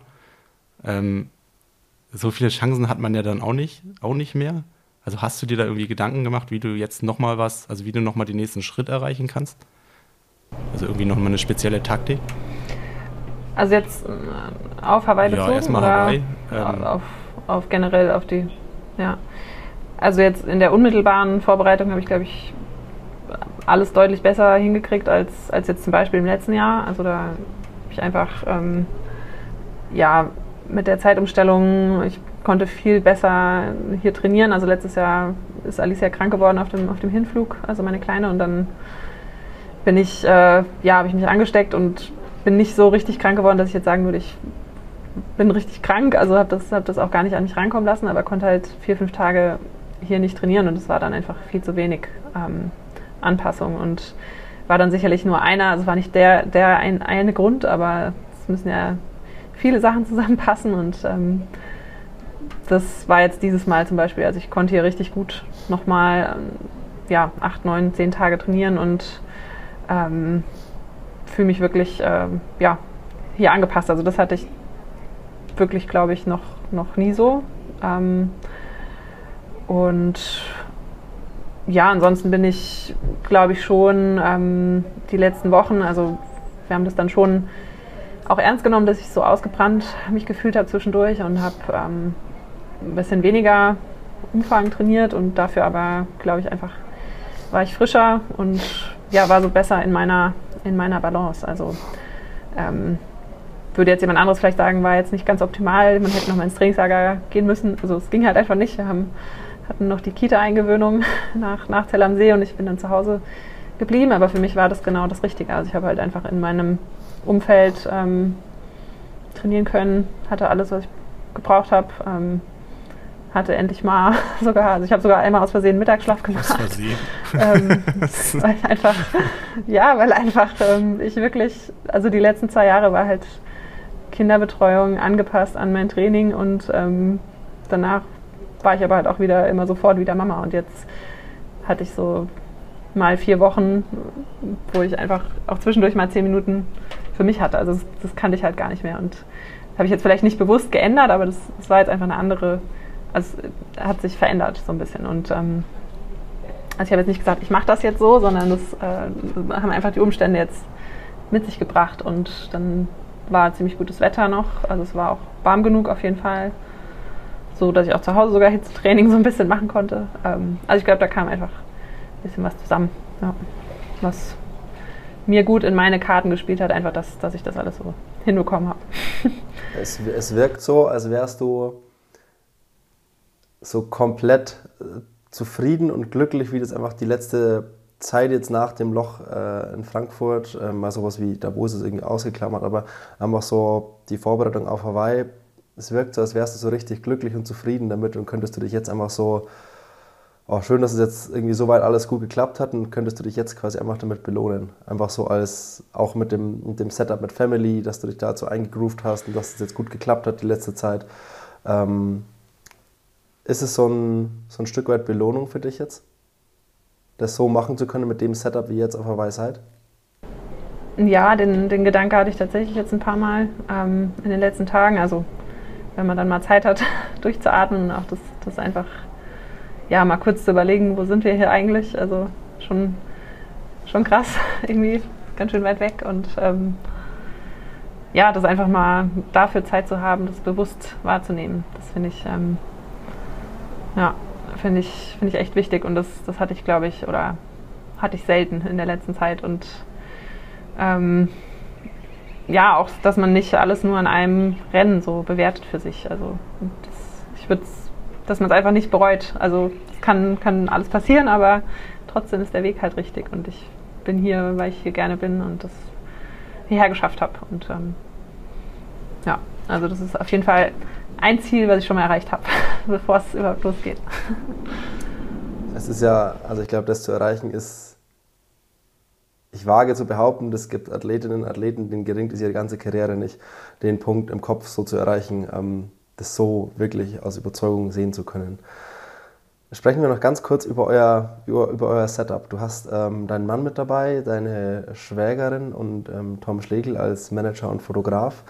Ähm, so viele Chancen hat man ja dann auch nicht, auch nicht mehr. Also hast du dir da irgendwie Gedanken gemacht, wie du jetzt nochmal was, also wie du nochmal den nächsten Schritt erreichen kannst? Also irgendwie nochmal eine spezielle Taktik? Also jetzt äh, auf Hawaii bezogen? Ja, erstmal Hawaii. Ähm, auf, auf generell auf die, ja. Also jetzt in der unmittelbaren Vorbereitung habe ich, glaube ich, alles deutlich besser hingekriegt als, als jetzt zum Beispiel im letzten Jahr. Also da habe ich einfach, ähm, ja, mit der Zeitumstellung, ich konnte viel besser hier trainieren. Also letztes Jahr ist Alicia krank geworden auf dem, auf dem Hinflug, also meine Kleine. Und dann bin ich, äh, ja, habe ich mich angesteckt und bin nicht so richtig krank geworden, dass ich jetzt sagen würde, ich bin richtig krank. Also habe das, hab das auch gar nicht an mich rankommen lassen, aber konnte halt vier, fünf Tage hier nicht trainieren und es war dann einfach viel zu wenig ähm, Anpassung und war dann sicherlich nur einer, also war nicht der, der ein, eine Grund, aber es müssen ja viele Sachen zusammenpassen und ähm, das war jetzt dieses Mal zum Beispiel. Also ich konnte hier richtig gut nochmal ähm, ja, acht, neun, zehn Tage trainieren und ähm, fühle mich wirklich ähm, ja, hier angepasst. Also das hatte ich wirklich, glaube ich, noch, noch nie so. Ähm, und ja, ansonsten bin ich, glaube ich, schon ähm, die letzten Wochen, also wir haben das dann schon auch ernst genommen, dass ich so ausgebrannt mich gefühlt habe zwischendurch und habe ähm, ein bisschen weniger Umfang trainiert und dafür aber, glaube ich, einfach war ich frischer und ja, war so besser in meiner, in meiner Balance. Also ähm, würde jetzt jemand anderes vielleicht sagen, war jetzt nicht ganz optimal, man hätte nochmal ins Trainingslager gehen müssen. Also es ging halt einfach nicht. Wir haben, hatten noch die Kita-Eingewöhnung nach, nach Zell am See und ich bin dann zu Hause geblieben, aber für mich war das genau das Richtige. Also ich habe halt einfach in meinem Umfeld ähm, trainieren können, hatte alles, was ich gebraucht habe. Ähm, hatte endlich mal sogar, also ich habe sogar einmal aus Versehen Mittagsschlaf gemacht. Aus Versehen. ähm, weil einfach, ja, weil einfach ähm, ich wirklich, also die letzten zwei Jahre war halt Kinderbetreuung angepasst an mein Training und ähm, danach war ich aber halt auch wieder immer sofort wieder Mama und jetzt hatte ich so mal vier Wochen, wo ich einfach auch zwischendurch mal zehn Minuten für mich hatte. Also das, das kannte ich halt gar nicht mehr und das habe ich jetzt vielleicht nicht bewusst geändert, aber das, das war jetzt einfach eine andere also hat sich verändert so ein bisschen. Und ähm, also ich habe jetzt nicht gesagt, ich mache das jetzt so, sondern das äh, haben einfach die Umstände jetzt mit sich gebracht. Und dann war ziemlich gutes Wetter noch. Also es war auch warm genug auf jeden Fall. So dass ich auch zu Hause sogar Hitzetraining so ein bisschen machen konnte. Ähm, also ich glaube, da kam einfach ein bisschen was zusammen. Ja. Was mir gut in meine Karten gespielt hat, einfach, dass, dass ich das alles so hinbekommen habe. Es, es wirkt so, als wärst du so komplett äh, zufrieden und glücklich, wie das einfach die letzte Zeit jetzt nach dem Loch äh, in Frankfurt, äh, mal sowas wie Davos ist irgendwie ausgeklammert, aber einfach so die Vorbereitung auf Hawaii, es wirkt so, als wärst du so richtig glücklich und zufrieden damit und könntest du dich jetzt einfach so, oh, schön, dass es jetzt irgendwie so weit alles gut geklappt hat und könntest du dich jetzt quasi einfach damit belohnen. Einfach so als, auch mit dem, mit dem Setup mit Family, dass du dich dazu eingegroovt hast und dass es jetzt gut geklappt hat die letzte Zeit. Ähm, ist es so ein, so ein Stück weit Belohnung für dich jetzt? Das so machen zu können mit dem Setup wie jetzt auf der Weisheit? Ja, den, den Gedanke hatte ich tatsächlich jetzt ein paar Mal ähm, in den letzten Tagen. Also wenn man dann mal Zeit hat, durchzuatmen und auch das, das einfach ja, mal kurz zu überlegen, wo sind wir hier eigentlich? Also schon, schon krass, irgendwie ganz schön weit weg. Und ähm, ja, das einfach mal dafür Zeit zu haben, das bewusst wahrzunehmen. Das finde ich, ähm, ja, finde ich, finde ich echt wichtig und das, das hatte ich, glaube ich, oder hatte ich selten in der letzten Zeit und ähm, ja, auch, dass man nicht alles nur an einem Rennen so bewertet für sich. Also das, ich würde dass man es einfach nicht bereut. Also es kann, kann alles passieren, aber trotzdem ist der Weg halt richtig und ich bin hier, weil ich hier gerne bin und das hierher geschafft habe. Und ähm, ja, also das ist auf jeden Fall ein Ziel, was ich schon mal erreicht habe, bevor es überhaupt losgeht. Es ist ja, also ich glaube, das zu erreichen ist, ich wage zu behaupten, es gibt Athletinnen und Athleten, denen gelingt es ihre ganze Karriere nicht, den Punkt im Kopf so zu erreichen, ähm, das so wirklich aus Überzeugung sehen zu können. Sprechen wir noch ganz kurz über euer, über, über euer Setup. Du hast ähm, deinen Mann mit dabei, deine Schwägerin und ähm, Tom Schlegel als Manager und Fotograf.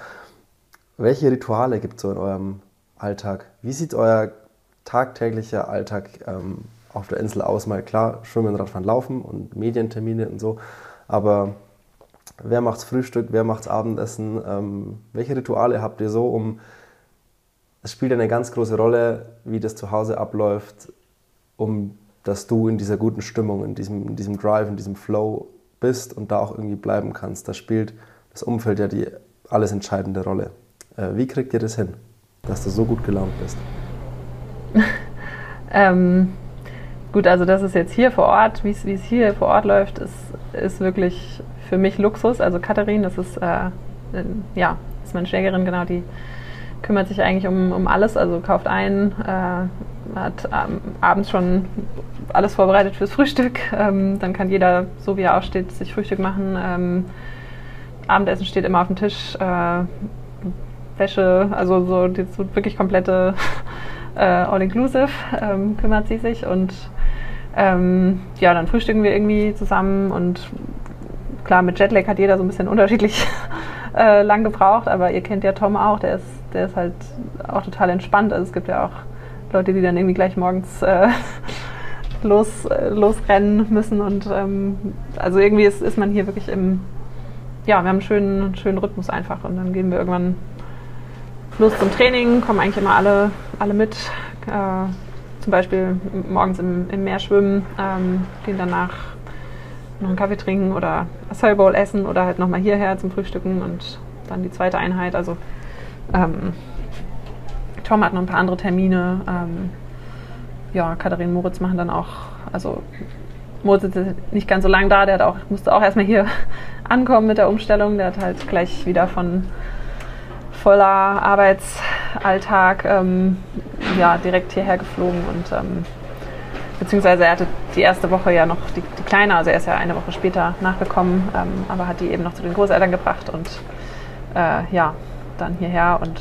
Welche Rituale gibt es so in eurem Alltag? Wie sieht euer tagtäglicher Alltag ähm, auf der Insel aus? Mal klar, Schwimmen, Radfahren, Laufen und Medientermine und so. Aber wer macht's Frühstück, wer macht's Abendessen? Ähm, welche Rituale habt ihr so, um es spielt eine ganz große Rolle, wie das zu Hause abläuft, um dass du in dieser guten Stimmung, in diesem, in diesem Drive, in diesem Flow bist und da auch irgendwie bleiben kannst. Da spielt das Umfeld ja die alles entscheidende Rolle. Äh, wie kriegt ihr das hin, dass du so gut gelaunt bist? ähm, gut, also das ist jetzt hier vor Ort, wie es hier vor Ort läuft, ist, ist wirklich für mich Luxus. Also Katharin, das ist, äh, ja, ist meine Schwägerin, genau, die kümmert sich eigentlich um, um alles, also kauft ein, äh, hat ähm, abends schon alles vorbereitet fürs Frühstück. Ähm, dann kann jeder, so wie er aufsteht, sich Frühstück machen. Ähm, Abendessen steht immer auf dem Tisch. Äh, Wäsche, also so, die, so wirklich komplette äh, All-Inclusive ähm, kümmert sie sich und ähm, ja, dann frühstücken wir irgendwie zusammen und klar, mit Jetlag hat jeder so ein bisschen unterschiedlich äh, lang gebraucht, aber ihr kennt ja Tom auch, der ist, der ist halt auch total entspannt. Also es gibt ja auch Leute, die dann irgendwie gleich morgens äh, los, äh, losrennen müssen und ähm, also irgendwie ist, ist man hier wirklich im, ja, wir haben einen schönen, schönen Rhythmus einfach und dann gehen wir irgendwann los zum Training, kommen eigentlich immer alle, alle mit. Zum Beispiel morgens im, im Meer schwimmen, ähm, gehen danach noch einen Kaffee trinken oder Acai Bowl essen oder halt nochmal hierher zum Frühstücken und dann die zweite Einheit. Also ähm, Tom hat noch ein paar andere Termine. Ähm, ja, Katharin Moritz machen dann auch, also Moritz ist nicht ganz so lange da, der auch, musste auch erstmal hier ankommen mit der Umstellung. Der hat halt gleich wieder von voller Arbeitsalltag ähm, ja, direkt hierher geflogen und ähm, beziehungsweise er hatte die erste Woche ja noch die, die Kleine, also er ist ja eine Woche später nachgekommen, ähm, aber hat die eben noch zu den Großeltern gebracht und äh, ja, dann hierher und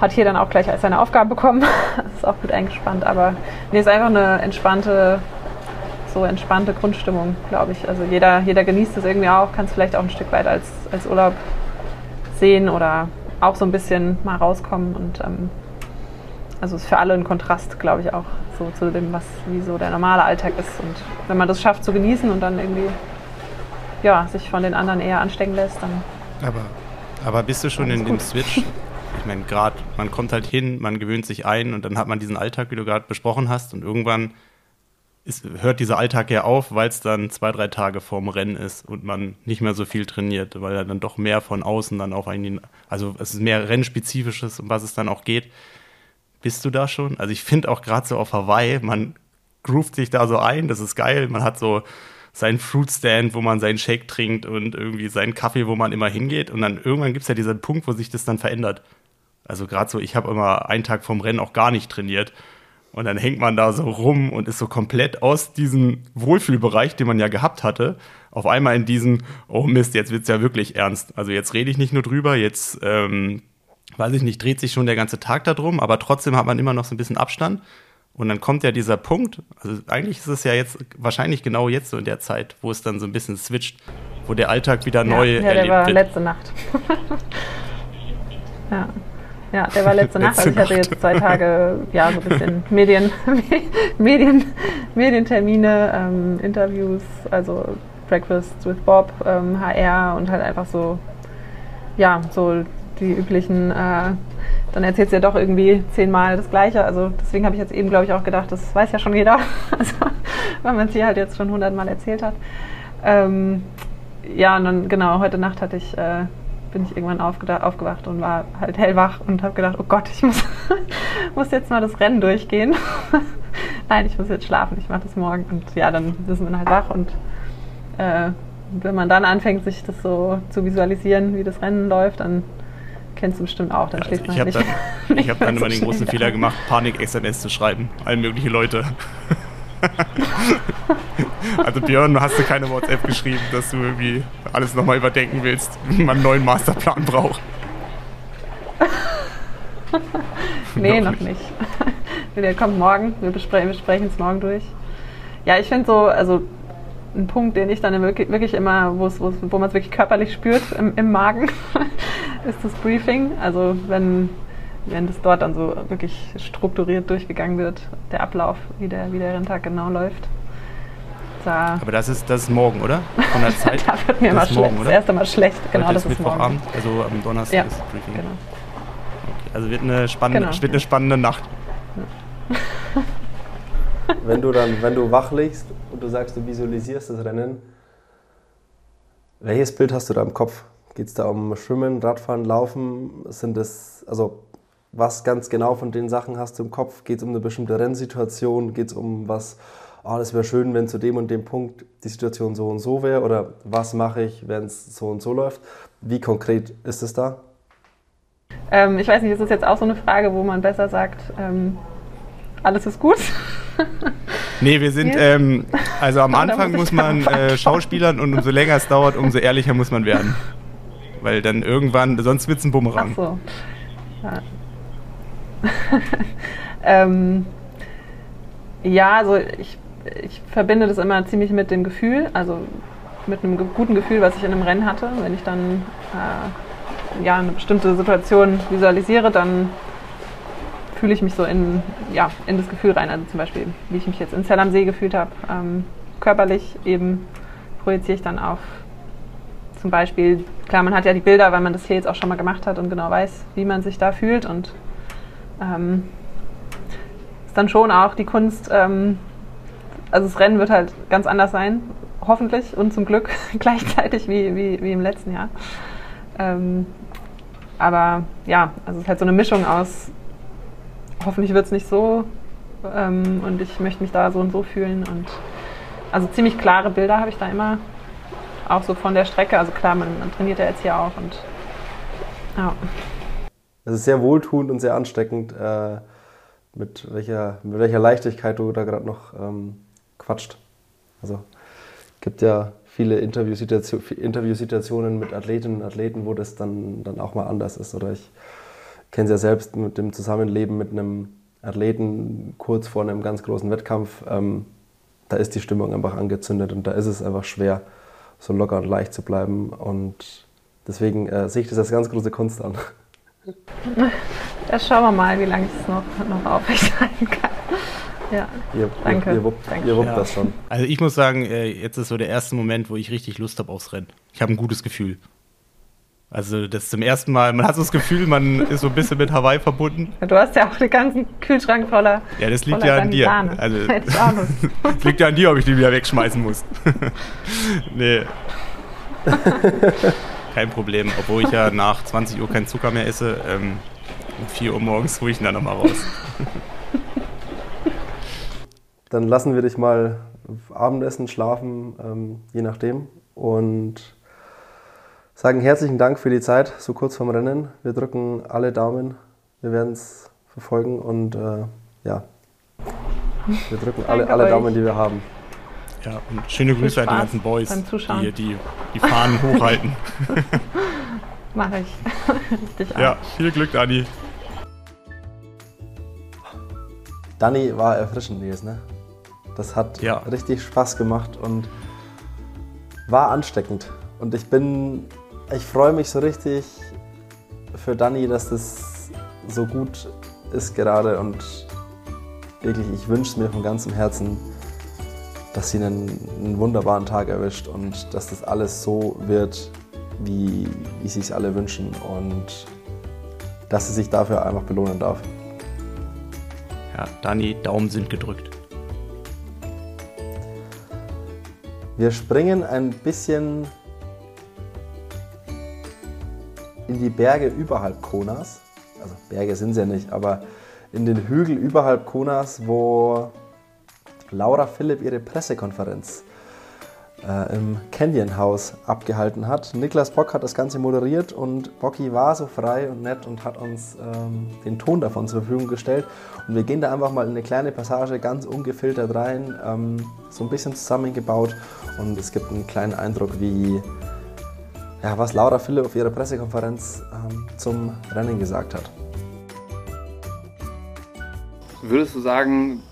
hat hier dann auch gleich als seine Aufgabe bekommen. das ist auch gut eingespannt, aber nee, ist einfach eine entspannte, so entspannte Grundstimmung, glaube ich. Also jeder, jeder genießt es irgendwie auch, kann es vielleicht auch ein Stück weit als, als Urlaub sehen oder auch so ein bisschen mal rauskommen und ähm, also ist für alle ein Kontrast, glaube ich, auch so zu dem, was wie so der normale Alltag ist. Und wenn man das schafft zu genießen und dann irgendwie ja, sich von den anderen eher anstecken lässt, dann. Aber, aber bist du schon in dem Switch? Ich meine, gerade, man kommt halt hin, man gewöhnt sich ein und dann hat man diesen Alltag, wie du gerade besprochen hast, und irgendwann ist, hört dieser Alltag ja auf, weil es dann zwei, drei Tage vorm Rennen ist und man nicht mehr so viel trainiert, weil er dann doch mehr von außen dann auf einen, also es ist mehr Rennspezifisches, um was es dann auch geht. Bist du da schon? Also ich finde auch gerade so auf Hawaii, man groovt sich da so ein, das ist geil. Man hat so seinen Fruitstand, wo man seinen Shake trinkt und irgendwie seinen Kaffee, wo man immer hingeht. Und dann irgendwann gibt es ja diesen Punkt, wo sich das dann verändert. Also gerade so, ich habe immer einen Tag vom Rennen auch gar nicht trainiert. Und dann hängt man da so rum und ist so komplett aus diesem Wohlfühlbereich, den man ja gehabt hatte, auf einmal in diesem, oh Mist, jetzt wird es ja wirklich ernst. Also jetzt rede ich nicht nur drüber, jetzt ähm, weiß ich nicht, dreht sich schon der ganze Tag darum, aber trotzdem hat man immer noch so ein bisschen Abstand. Und dann kommt ja dieser Punkt, also eigentlich ist es ja jetzt wahrscheinlich genau jetzt so in der Zeit, wo es dann so ein bisschen switcht, wo der Alltag wieder ja, neu ja, erlebt der war wird. letzte Nacht. ja. Ja, der war letzte Nacht. Also ich hatte jetzt zwei Tage, ja, so ein bisschen Medien, Medien, Medientermine, ähm, Interviews, also Breakfast with Bob, ähm, HR und halt einfach so ja, so die üblichen, äh, dann erzählt sie ja doch irgendwie zehnmal das Gleiche. Also deswegen habe ich jetzt eben, glaube ich, auch gedacht, das weiß ja schon jeder. Also, weil man es hier halt jetzt schon hundertmal erzählt hat. Ähm, ja, und dann genau, heute Nacht hatte ich, äh, bin ich irgendwann aufgewacht und war halt hellwach und habe gedacht, oh Gott, ich muss, muss jetzt mal das Rennen durchgehen. Nein, ich muss jetzt schlafen, ich mache das morgen. Und ja, dann ist man halt wach und äh, wenn man dann anfängt, sich das so zu visualisieren, wie das Rennen läuft, dann kennst du bestimmt auch. Dann also schläft man ich halt nicht. Dann, ich habe dann immer den großen Fehler gemacht, Panik-SMS zu schreiben. All mögliche Leute. also Björn, hast du keine WhatsApp geschrieben, dass du irgendwie alles nochmal überdenken willst, wie man einen neuen Masterplan braucht? nee, noch nicht. nicht. Der kommt morgen. Wir besprechen es morgen durch. Ja, ich finde so, also ein Punkt, den ich dann wirklich, immer, wo man es wirklich körperlich spürt im, im Magen, ist das Briefing. Also wenn, wenn das dort dann so wirklich strukturiert durchgegangen wird, der Ablauf, wie der, wie der Renntag genau läuft. Da Aber das ist, das ist morgen, oder? Von der Zeit? da wird mir immer schlecht. Das erste Mal schlecht. Genau, das ist Mittwochabend, also am Donnerstag ja, ist das Briefing. Genau. Okay, also wird eine spannende, genau. wird eine spannende Nacht. Wenn du dann, wenn du wach liegst und du sagst, du visualisierst das Rennen, welches Bild hast du da im Kopf? Geht es da um Schwimmen, Radfahren, Laufen? Sind das, also was ganz genau von den Sachen hast du im Kopf? Geht es um eine bestimmte Rennsituation? Geht es um was, oh, das wäre schön, wenn zu dem und dem Punkt die Situation so und so wäre? Oder was mache ich, wenn es so und so läuft? Wie konkret ist es da? Ähm, ich weiß nicht, ist das jetzt auch so eine Frage, wo man besser sagt, ähm, alles ist gut? nee, wir sind, ähm, also am Anfang muss man äh, Schauspielern und umso länger es dauert, umso ehrlicher muss man werden. Weil dann irgendwann, sonst wird es ein Bumerang. Ach so. Ja. ähm, ja, also ich, ich verbinde das immer ziemlich mit dem Gefühl, also mit einem guten Gefühl, was ich in einem Rennen hatte. Wenn ich dann äh, ja, eine bestimmte Situation visualisiere, dann fühle ich mich so in, ja, in das Gefühl rein. Also zum Beispiel, wie ich mich jetzt in Zell am See gefühlt habe, ähm, körperlich eben projiziere ich dann auf zum Beispiel, klar, man hat ja die Bilder, weil man das hier jetzt auch schon mal gemacht hat und genau weiß, wie man sich da fühlt und ähm, ist dann schon auch die Kunst, ähm, also das Rennen wird halt ganz anders sein, hoffentlich und zum Glück gleichzeitig wie, wie, wie im letzten Jahr. Ähm, aber ja, also es ist halt so eine Mischung aus hoffentlich wird es nicht so ähm, und ich möchte mich da so und so fühlen. Und also ziemlich klare Bilder habe ich da immer, auch so von der Strecke. Also klar, man, man trainiert ja jetzt hier auch und ja. Es ist sehr wohltuend und sehr ansteckend, äh, mit, welcher, mit welcher Leichtigkeit du da gerade noch ähm, quatscht. Also gibt ja viele Interviewsituationen mit Athletinnen und Athleten, wo das dann, dann auch mal anders ist. Oder ich kenne es ja selbst mit dem Zusammenleben mit einem Athleten kurz vor einem ganz großen Wettkampf. Ähm, da ist die Stimmung einfach angezündet und da ist es einfach schwer, so locker und leicht zu bleiben. Und deswegen äh, sehe ich das als ganz große Kunst an. Ja, schauen wir mal, wie lange ich es noch, noch aufrechterhalten kann. Ja, ihr, danke. Ihr, ihr wuppt, danke. Ihr wuppt ja. das schon. Also ich muss sagen, äh, jetzt ist so der erste Moment, wo ich richtig Lust habe aufs Rennen. Ich habe ein gutes Gefühl. Also das ist zum ersten Mal, man hat so das Gefühl, man ist so ein bisschen mit Hawaii verbunden. Du hast ja auch den ganzen Kühlschrank voller. Ja, das liegt ja an dir. Also, das liegt ja an dir, ob ich die wieder wegschmeißen muss. nee. Kein Problem, obwohl ich ja nach 20 Uhr keinen Zucker mehr esse. Ähm, um 4 Uhr morgens hole ich ihn dann nochmal raus. Dann lassen wir dich mal Abendessen, schlafen, ähm, je nachdem. Und sagen herzlichen Dank für die Zeit, so kurz vorm Rennen. Wir drücken alle Daumen. Wir werden es verfolgen und äh, ja, wir drücken alle, alle Daumen, die wir haben. Ja, und schöne Grüße an die ganzen Boys, die die, die Fahnen hochhalten. Mache ich. Richtig Ja, viel Glück, Dani. Dani war erfrischend, Nils, ne? Das hat ja. richtig Spaß gemacht und war ansteckend. Und ich bin ich freue mich so richtig für Dani, dass das so gut ist gerade und wirklich, ich wünsche es mir von ganzem Herzen, dass sie einen, einen, wunderbaren Tag erwischt und dass das alles so wird, wie, wie sie es alle wünschen und dass sie sich dafür einfach belohnen darf. Ja, Dani, Daumen sind gedrückt. Wir springen ein bisschen in die Berge überhalb Konas. Also Berge sind sie ja nicht, aber in den Hügel überhalb Konas, wo Laura Philipp ihre Pressekonferenz äh, im Canyon House abgehalten hat. Niklas Bock hat das Ganze moderiert und Bocky war so frei und nett und hat uns ähm, den Ton davon zur Verfügung gestellt. Und wir gehen da einfach mal in eine kleine Passage ganz ungefiltert rein, ähm, so ein bisschen zusammengebaut und es gibt einen kleinen Eindruck, wie ja, was Laura Philipp auf ihrer Pressekonferenz ähm, zum Rennen gesagt hat. Würdest du sagen,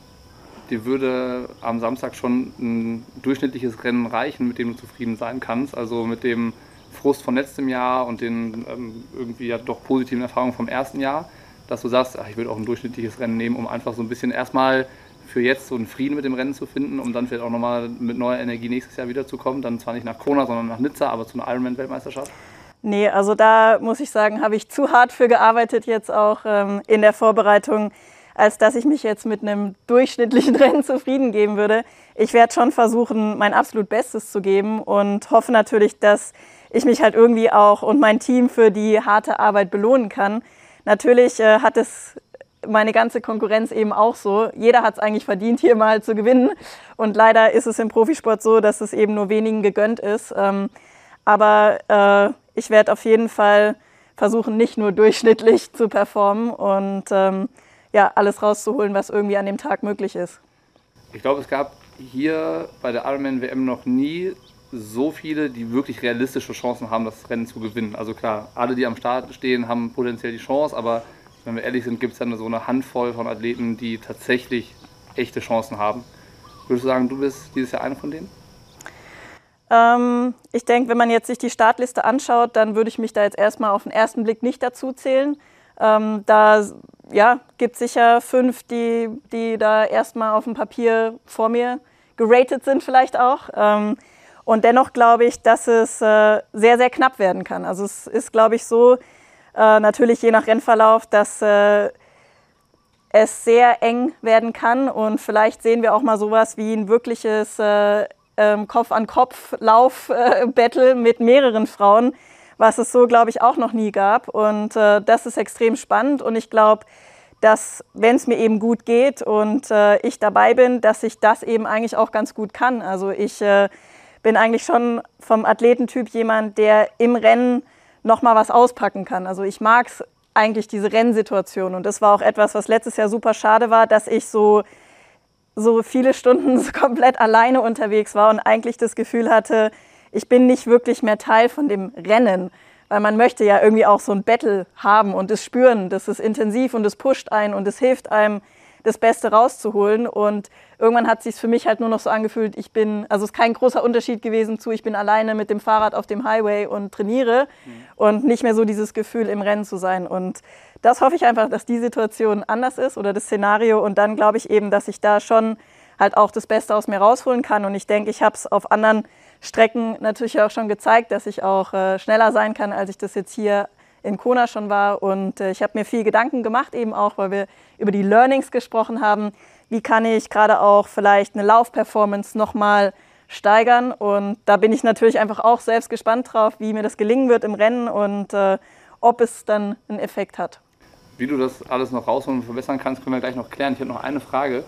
dir würde am Samstag schon ein durchschnittliches Rennen reichen, mit dem du zufrieden sein kannst. Also mit dem Frust von letztem Jahr und den ähm, irgendwie ja doch positiven Erfahrungen vom ersten Jahr, dass du sagst, ach, ich würde auch ein durchschnittliches Rennen nehmen, um einfach so ein bisschen erstmal für jetzt so einen Frieden mit dem Rennen zu finden, um dann vielleicht auch nochmal mit neuer Energie nächstes Jahr wiederzukommen. Dann zwar nicht nach Kona, sondern nach Nizza, aber zu einer Ironman-Weltmeisterschaft. Nee, also da muss ich sagen, habe ich zu hart für gearbeitet jetzt auch ähm, in der Vorbereitung als dass ich mich jetzt mit einem durchschnittlichen Rennen zufrieden geben würde. Ich werde schon versuchen, mein absolut Bestes zu geben und hoffe natürlich, dass ich mich halt irgendwie auch und mein Team für die harte Arbeit belohnen kann. Natürlich äh, hat es meine ganze Konkurrenz eben auch so. Jeder hat es eigentlich verdient, hier mal zu gewinnen. Und leider ist es im Profisport so, dass es eben nur wenigen gegönnt ist. Ähm, aber äh, ich werde auf jeden Fall versuchen, nicht nur durchschnittlich zu performen und ähm, ja, alles rauszuholen, was irgendwie an dem Tag möglich ist. Ich glaube, es gab hier bei der Ironman WM noch nie so viele, die wirklich realistische Chancen haben, das Rennen zu gewinnen. Also klar, alle, die am Start stehen, haben potenziell die Chance, aber wenn wir ehrlich sind, gibt es dann so eine Handvoll von Athleten, die tatsächlich echte Chancen haben. Würdest du sagen, du bist dieses Jahr einer von denen? Ähm, ich denke, wenn man jetzt sich die Startliste anschaut, dann würde ich mich da jetzt erstmal auf den ersten Blick nicht dazu zählen. Ähm, da ja, gibt sicher fünf, die, die da erstmal auf dem Papier vor mir geratet sind, vielleicht auch. Ähm, und dennoch glaube ich, dass es äh, sehr, sehr knapp werden kann. Also es ist, glaube ich, so, äh, natürlich je nach Rennverlauf, dass äh, es sehr eng werden kann. Und vielleicht sehen wir auch mal sowas wie ein wirkliches äh, ähm, Kopf-an-Kopf-Lauf-Battle mit mehreren Frauen, was es so, glaube ich, auch noch nie gab. Und äh, das ist extrem spannend. Und ich glaube, dass wenn es mir eben gut geht und äh, ich dabei bin, dass ich das eben eigentlich auch ganz gut kann. Also ich äh, bin eigentlich schon vom Athletentyp jemand, der im Rennen noch mal was auspacken kann. Also ich mag es eigentlich diese Rennsituation und das war auch etwas, was letztes Jahr super schade war, dass ich so so viele Stunden komplett alleine unterwegs war und eigentlich das Gefühl hatte, ich bin nicht wirklich mehr Teil von dem Rennen. Weil man möchte ja irgendwie auch so ein Battle haben und es spüren, das ist intensiv und es pusht einen und es hilft einem, das Beste rauszuholen. Und irgendwann hat es sich für mich halt nur noch so angefühlt, ich bin, also es ist kein großer Unterschied gewesen zu, ich bin alleine mit dem Fahrrad auf dem Highway und trainiere mhm. und nicht mehr so dieses Gefühl im Rennen zu sein. Und das hoffe ich einfach, dass die Situation anders ist oder das Szenario. Und dann glaube ich eben, dass ich da schon halt auch das Beste aus mir rausholen kann. Und ich denke, ich habe es auf anderen Strecken natürlich auch schon gezeigt, dass ich auch äh, schneller sein kann, als ich das jetzt hier in Kona schon war. Und äh, ich habe mir viel Gedanken gemacht, eben auch, weil wir über die Learnings gesprochen haben. Wie kann ich gerade auch vielleicht eine Laufperformance nochmal steigern? Und da bin ich natürlich einfach auch selbst gespannt drauf, wie mir das gelingen wird im Rennen und äh, ob es dann einen Effekt hat. Wie du das alles noch rausholen und verbessern kannst, können wir gleich noch klären. Ich habe noch eine Frage.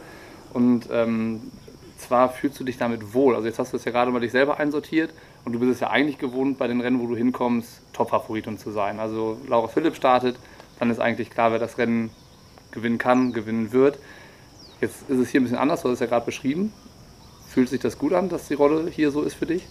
Und ähm, zwar fühlst du dich damit wohl. Also jetzt hast du es ja gerade mal dich selber einsortiert und du bist es ja eigentlich gewohnt, bei den Rennen, wo du hinkommst, Top-Favoritin zu sein. Also Laura Philipp startet, dann ist eigentlich klar, wer das Rennen gewinnen kann, gewinnen wird. Jetzt ist es hier ein bisschen anders, du hast es ja gerade beschrieben. Fühlt sich das gut an, dass die Rolle hier so ist für dich?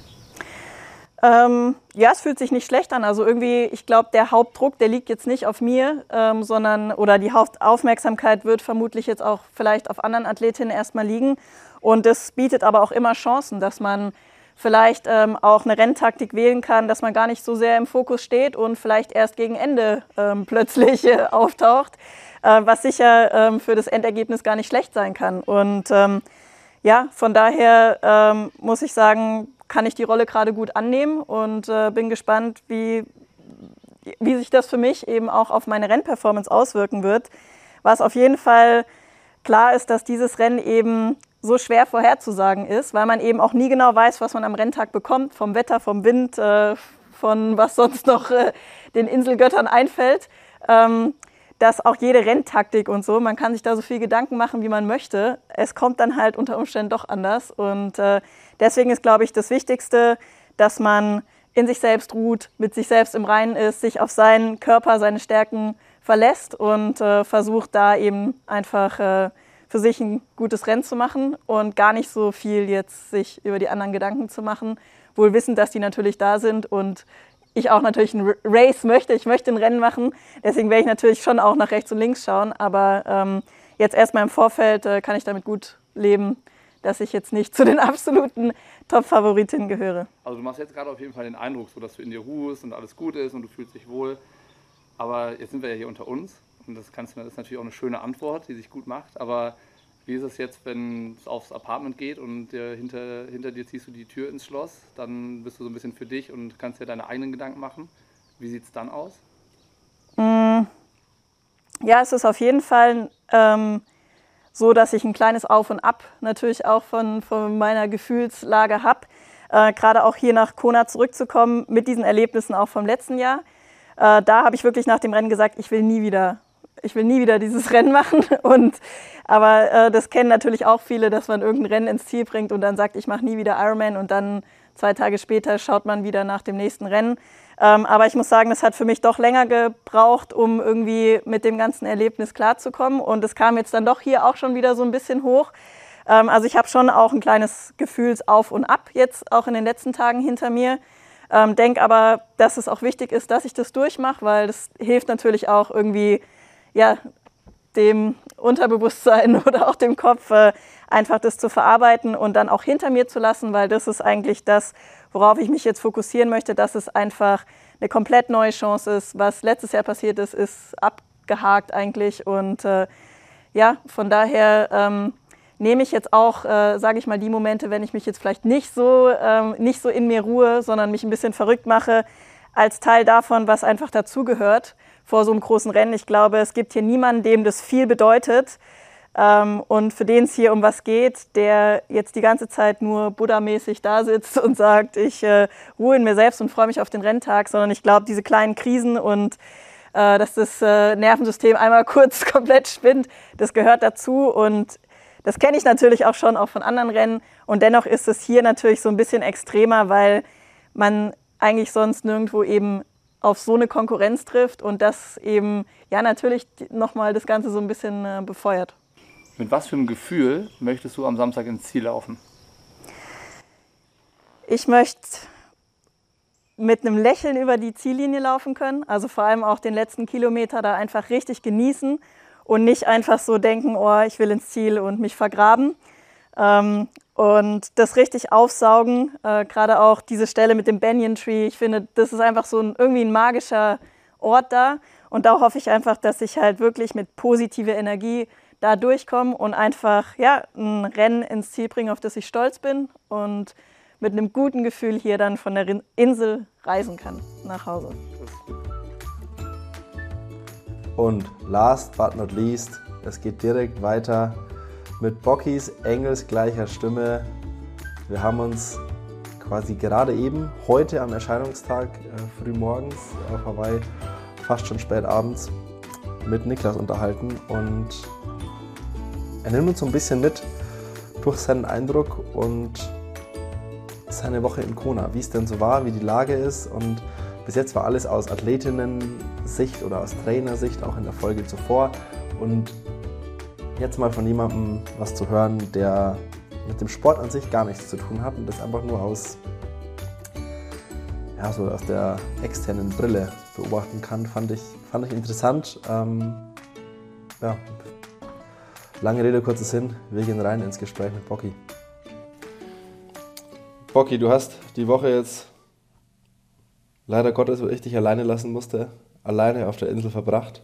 Ähm, ja, es fühlt sich nicht schlecht an. Also irgendwie, ich glaube, der Hauptdruck, der liegt jetzt nicht auf mir, ähm, sondern oder die Hauptaufmerksamkeit wird vermutlich jetzt auch vielleicht auf anderen Athletinnen erstmal liegen. Und das bietet aber auch immer Chancen, dass man vielleicht ähm, auch eine Renntaktik wählen kann, dass man gar nicht so sehr im Fokus steht und vielleicht erst gegen Ende ähm, plötzlich äh, auftaucht, äh, was sicher ähm, für das Endergebnis gar nicht schlecht sein kann. Und ähm, ja, von daher ähm, muss ich sagen, kann ich die Rolle gerade gut annehmen und äh, bin gespannt, wie, wie sich das für mich eben auch auf meine Rennperformance auswirken wird. Was auf jeden Fall klar ist, dass dieses Rennen eben so schwer vorherzusagen ist, weil man eben auch nie genau weiß, was man am Renntag bekommt, vom Wetter, vom Wind, äh, von was sonst noch äh, den Inselgöttern einfällt. Ähm, dass auch jede Renntaktik und so, man kann sich da so viel Gedanken machen, wie man möchte. Es kommt dann halt unter Umständen doch anders. Und äh, deswegen ist, glaube ich, das Wichtigste, dass man in sich selbst ruht, mit sich selbst im Reinen ist, sich auf seinen Körper, seine Stärken verlässt und versucht da eben einfach für sich ein gutes Rennen zu machen und gar nicht so viel jetzt sich über die anderen Gedanken zu machen, wohl wissend, dass die natürlich da sind und ich auch natürlich ein Race möchte. Ich möchte ein Rennen machen. Deswegen werde ich natürlich schon auch nach rechts und links schauen. Aber ähm, jetzt erstmal im Vorfeld äh, kann ich damit gut leben, dass ich jetzt nicht zu den absoluten Top-Favoritinnen gehöre. Also du machst jetzt gerade auf jeden Fall den Eindruck, so dass du in dir ruhest und alles gut ist und du fühlst dich wohl. Aber jetzt sind wir ja hier unter uns und das, kannst, das ist natürlich auch eine schöne Antwort, die sich gut macht. Aber wie ist es jetzt, wenn es aufs Apartment geht und äh, hinter, hinter dir ziehst du die Tür ins Schloss? Dann bist du so ein bisschen für dich und kannst dir deine eigenen Gedanken machen. Wie sieht es dann aus? Mm. Ja, es ist auf jeden Fall ähm, so, dass ich ein kleines Auf und Ab natürlich auch von, von meiner Gefühlslage habe. Äh, Gerade auch hier nach Kona zurückzukommen mit diesen Erlebnissen auch vom letzten Jahr. Äh, da habe ich wirklich nach dem Rennen gesagt, ich will nie wieder ich will nie wieder dieses Rennen machen. Und, aber äh, das kennen natürlich auch viele, dass man irgendein Rennen ins Ziel bringt und dann sagt, ich mache nie wieder Ironman und dann zwei Tage später schaut man wieder nach dem nächsten Rennen. Ähm, aber ich muss sagen, das hat für mich doch länger gebraucht, um irgendwie mit dem ganzen Erlebnis klarzukommen. Und es kam jetzt dann doch hier auch schon wieder so ein bisschen hoch. Ähm, also ich habe schon auch ein kleines Gefühlsauf und Ab jetzt auch in den letzten Tagen hinter mir. Ähm, denke aber, dass es auch wichtig ist, dass ich das durchmache, weil das hilft natürlich auch irgendwie ja, dem Unterbewusstsein oder auch dem Kopf äh, einfach das zu verarbeiten und dann auch hinter mir zu lassen, weil das ist eigentlich das, worauf ich mich jetzt fokussieren möchte, dass es einfach eine komplett neue Chance ist. Was letztes Jahr passiert ist, ist abgehakt eigentlich und äh, ja, von daher ähm, nehme ich jetzt auch, äh, sage ich mal, die Momente, wenn ich mich jetzt vielleicht nicht so, ähm, nicht so in mir ruhe, sondern mich ein bisschen verrückt mache, als Teil davon, was einfach dazugehört vor so einem großen Rennen. Ich glaube, es gibt hier niemanden, dem das viel bedeutet. Ähm, und für den es hier um was geht, der jetzt die ganze Zeit nur buddha-mäßig da sitzt und sagt, ich äh, ruhe in mir selbst und freue mich auf den Renntag, sondern ich glaube, diese kleinen Krisen und äh, dass das äh, Nervensystem einmal kurz komplett spinnt, das gehört dazu. Und das kenne ich natürlich auch schon auch von anderen Rennen. Und dennoch ist es hier natürlich so ein bisschen extremer, weil man eigentlich sonst nirgendwo eben auf so eine Konkurrenz trifft und das eben ja natürlich nochmal das Ganze so ein bisschen äh, befeuert. Mit was für einem Gefühl möchtest du am Samstag ins Ziel laufen? Ich möchte mit einem Lächeln über die Ziellinie laufen können, also vor allem auch den letzten Kilometer da einfach richtig genießen und nicht einfach so denken, oh, ich will ins Ziel und mich vergraben. Ähm, und das richtig aufsaugen, äh, gerade auch diese Stelle mit dem Banyan Tree, ich finde, das ist einfach so ein, irgendwie ein magischer Ort da. Und da hoffe ich einfach, dass ich halt wirklich mit positiver Energie da durchkomme und einfach ja, ein Rennen ins Ziel bringe, auf das ich stolz bin und mit einem guten Gefühl hier dann von der Insel reisen kann nach Hause. Und last but not least, es geht direkt weiter mit Bockys Engels gleicher Stimme. Wir haben uns quasi gerade eben heute am Erscheinungstag äh, früh morgens auf Hawaii, fast schon spät abends, mit Niklas unterhalten und er nimmt uns so ein bisschen mit durch seinen Eindruck und seine Woche in Kona, wie es denn so war, wie die Lage ist und bis jetzt war alles aus Athletinnen-Sicht oder aus Trainersicht, auch in der Folge zuvor und jetzt mal von jemandem was zu hören, der mit dem Sport an sich gar nichts zu tun hat und das einfach nur aus, ja, so aus der externen Brille beobachten kann, fand ich, fand ich interessant. Ähm, ja. Lange Rede, kurzer Sinn. Wir gehen rein ins Gespräch mit Bocky. Bocky, du hast die Woche jetzt leider Gottes, wo ich dich alleine lassen musste, alleine auf der Insel verbracht.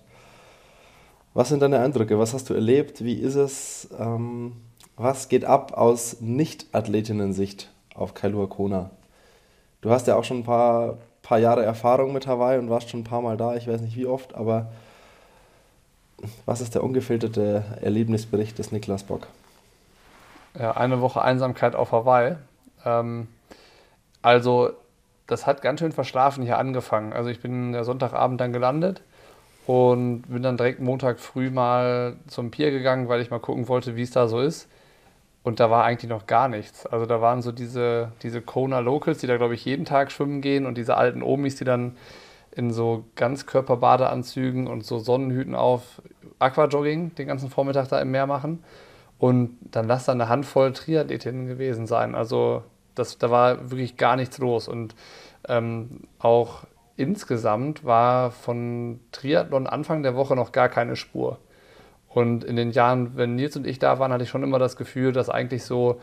Was sind deine Eindrücke? Was hast du erlebt? Wie ist es? Ähm, was geht ab aus Nicht-Athletinnen-Sicht auf Kailua Kona. Du hast ja auch schon ein paar, paar Jahre Erfahrung mit Hawaii und warst schon ein paar Mal da, ich weiß nicht wie oft, aber was ist der ungefilterte Erlebnisbericht des Niklas Bock? Ja, eine Woche Einsamkeit auf Hawaii. Ähm, also, das hat ganz schön verschlafen hier angefangen. Also, ich bin der Sonntagabend dann gelandet und bin dann direkt Montag früh mal zum Pier gegangen, weil ich mal gucken wollte, wie es da so ist. Und da war eigentlich noch gar nichts. Also da waren so diese, diese Kona Locals, die da, glaube ich, jeden Tag schwimmen gehen und diese alten Omis, die dann in so Ganzkörperbadeanzügen und so Sonnenhüten auf Aquajogging den ganzen Vormittag da im Meer machen. Und dann lass da eine Handvoll Triathletinnen gewesen sein. Also das, da war wirklich gar nichts los. Und ähm, auch insgesamt war von Triathlon Anfang der Woche noch gar keine Spur. Und in den Jahren, wenn Nils und ich da waren, hatte ich schon immer das Gefühl, dass eigentlich so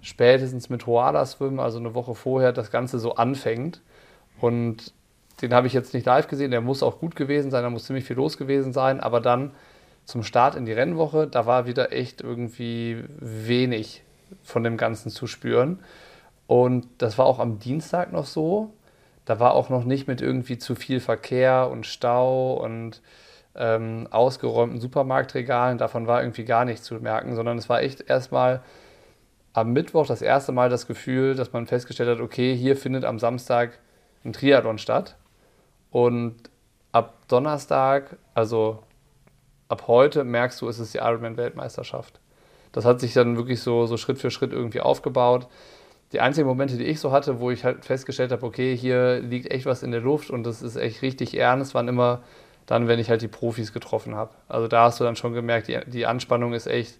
spätestens mit Hoala Swim, also eine Woche vorher, das Ganze so anfängt. Und den habe ich jetzt nicht live gesehen, der muss auch gut gewesen sein, da muss ziemlich viel los gewesen sein, aber dann zum Start in die Rennwoche, da war wieder echt irgendwie wenig von dem Ganzen zu spüren. Und das war auch am Dienstag noch so. Da war auch noch nicht mit irgendwie zu viel Verkehr und Stau und ähm, ausgeräumten Supermarktregalen. Davon war irgendwie gar nichts zu merken, sondern es war echt erstmal am Mittwoch das erste Mal das Gefühl, dass man festgestellt hat, okay, hier findet am Samstag ein Triathlon statt. Und ab Donnerstag, also ab heute, merkst du, es ist die Ironman-Weltmeisterschaft. Das hat sich dann wirklich so, so Schritt für Schritt irgendwie aufgebaut. Die einzigen Momente, die ich so hatte, wo ich halt festgestellt habe, okay, hier liegt echt was in der Luft und das ist echt richtig ernst, waren immer dann, wenn ich halt die Profis getroffen habe. Also da hast du dann schon gemerkt, die, die Anspannung ist echt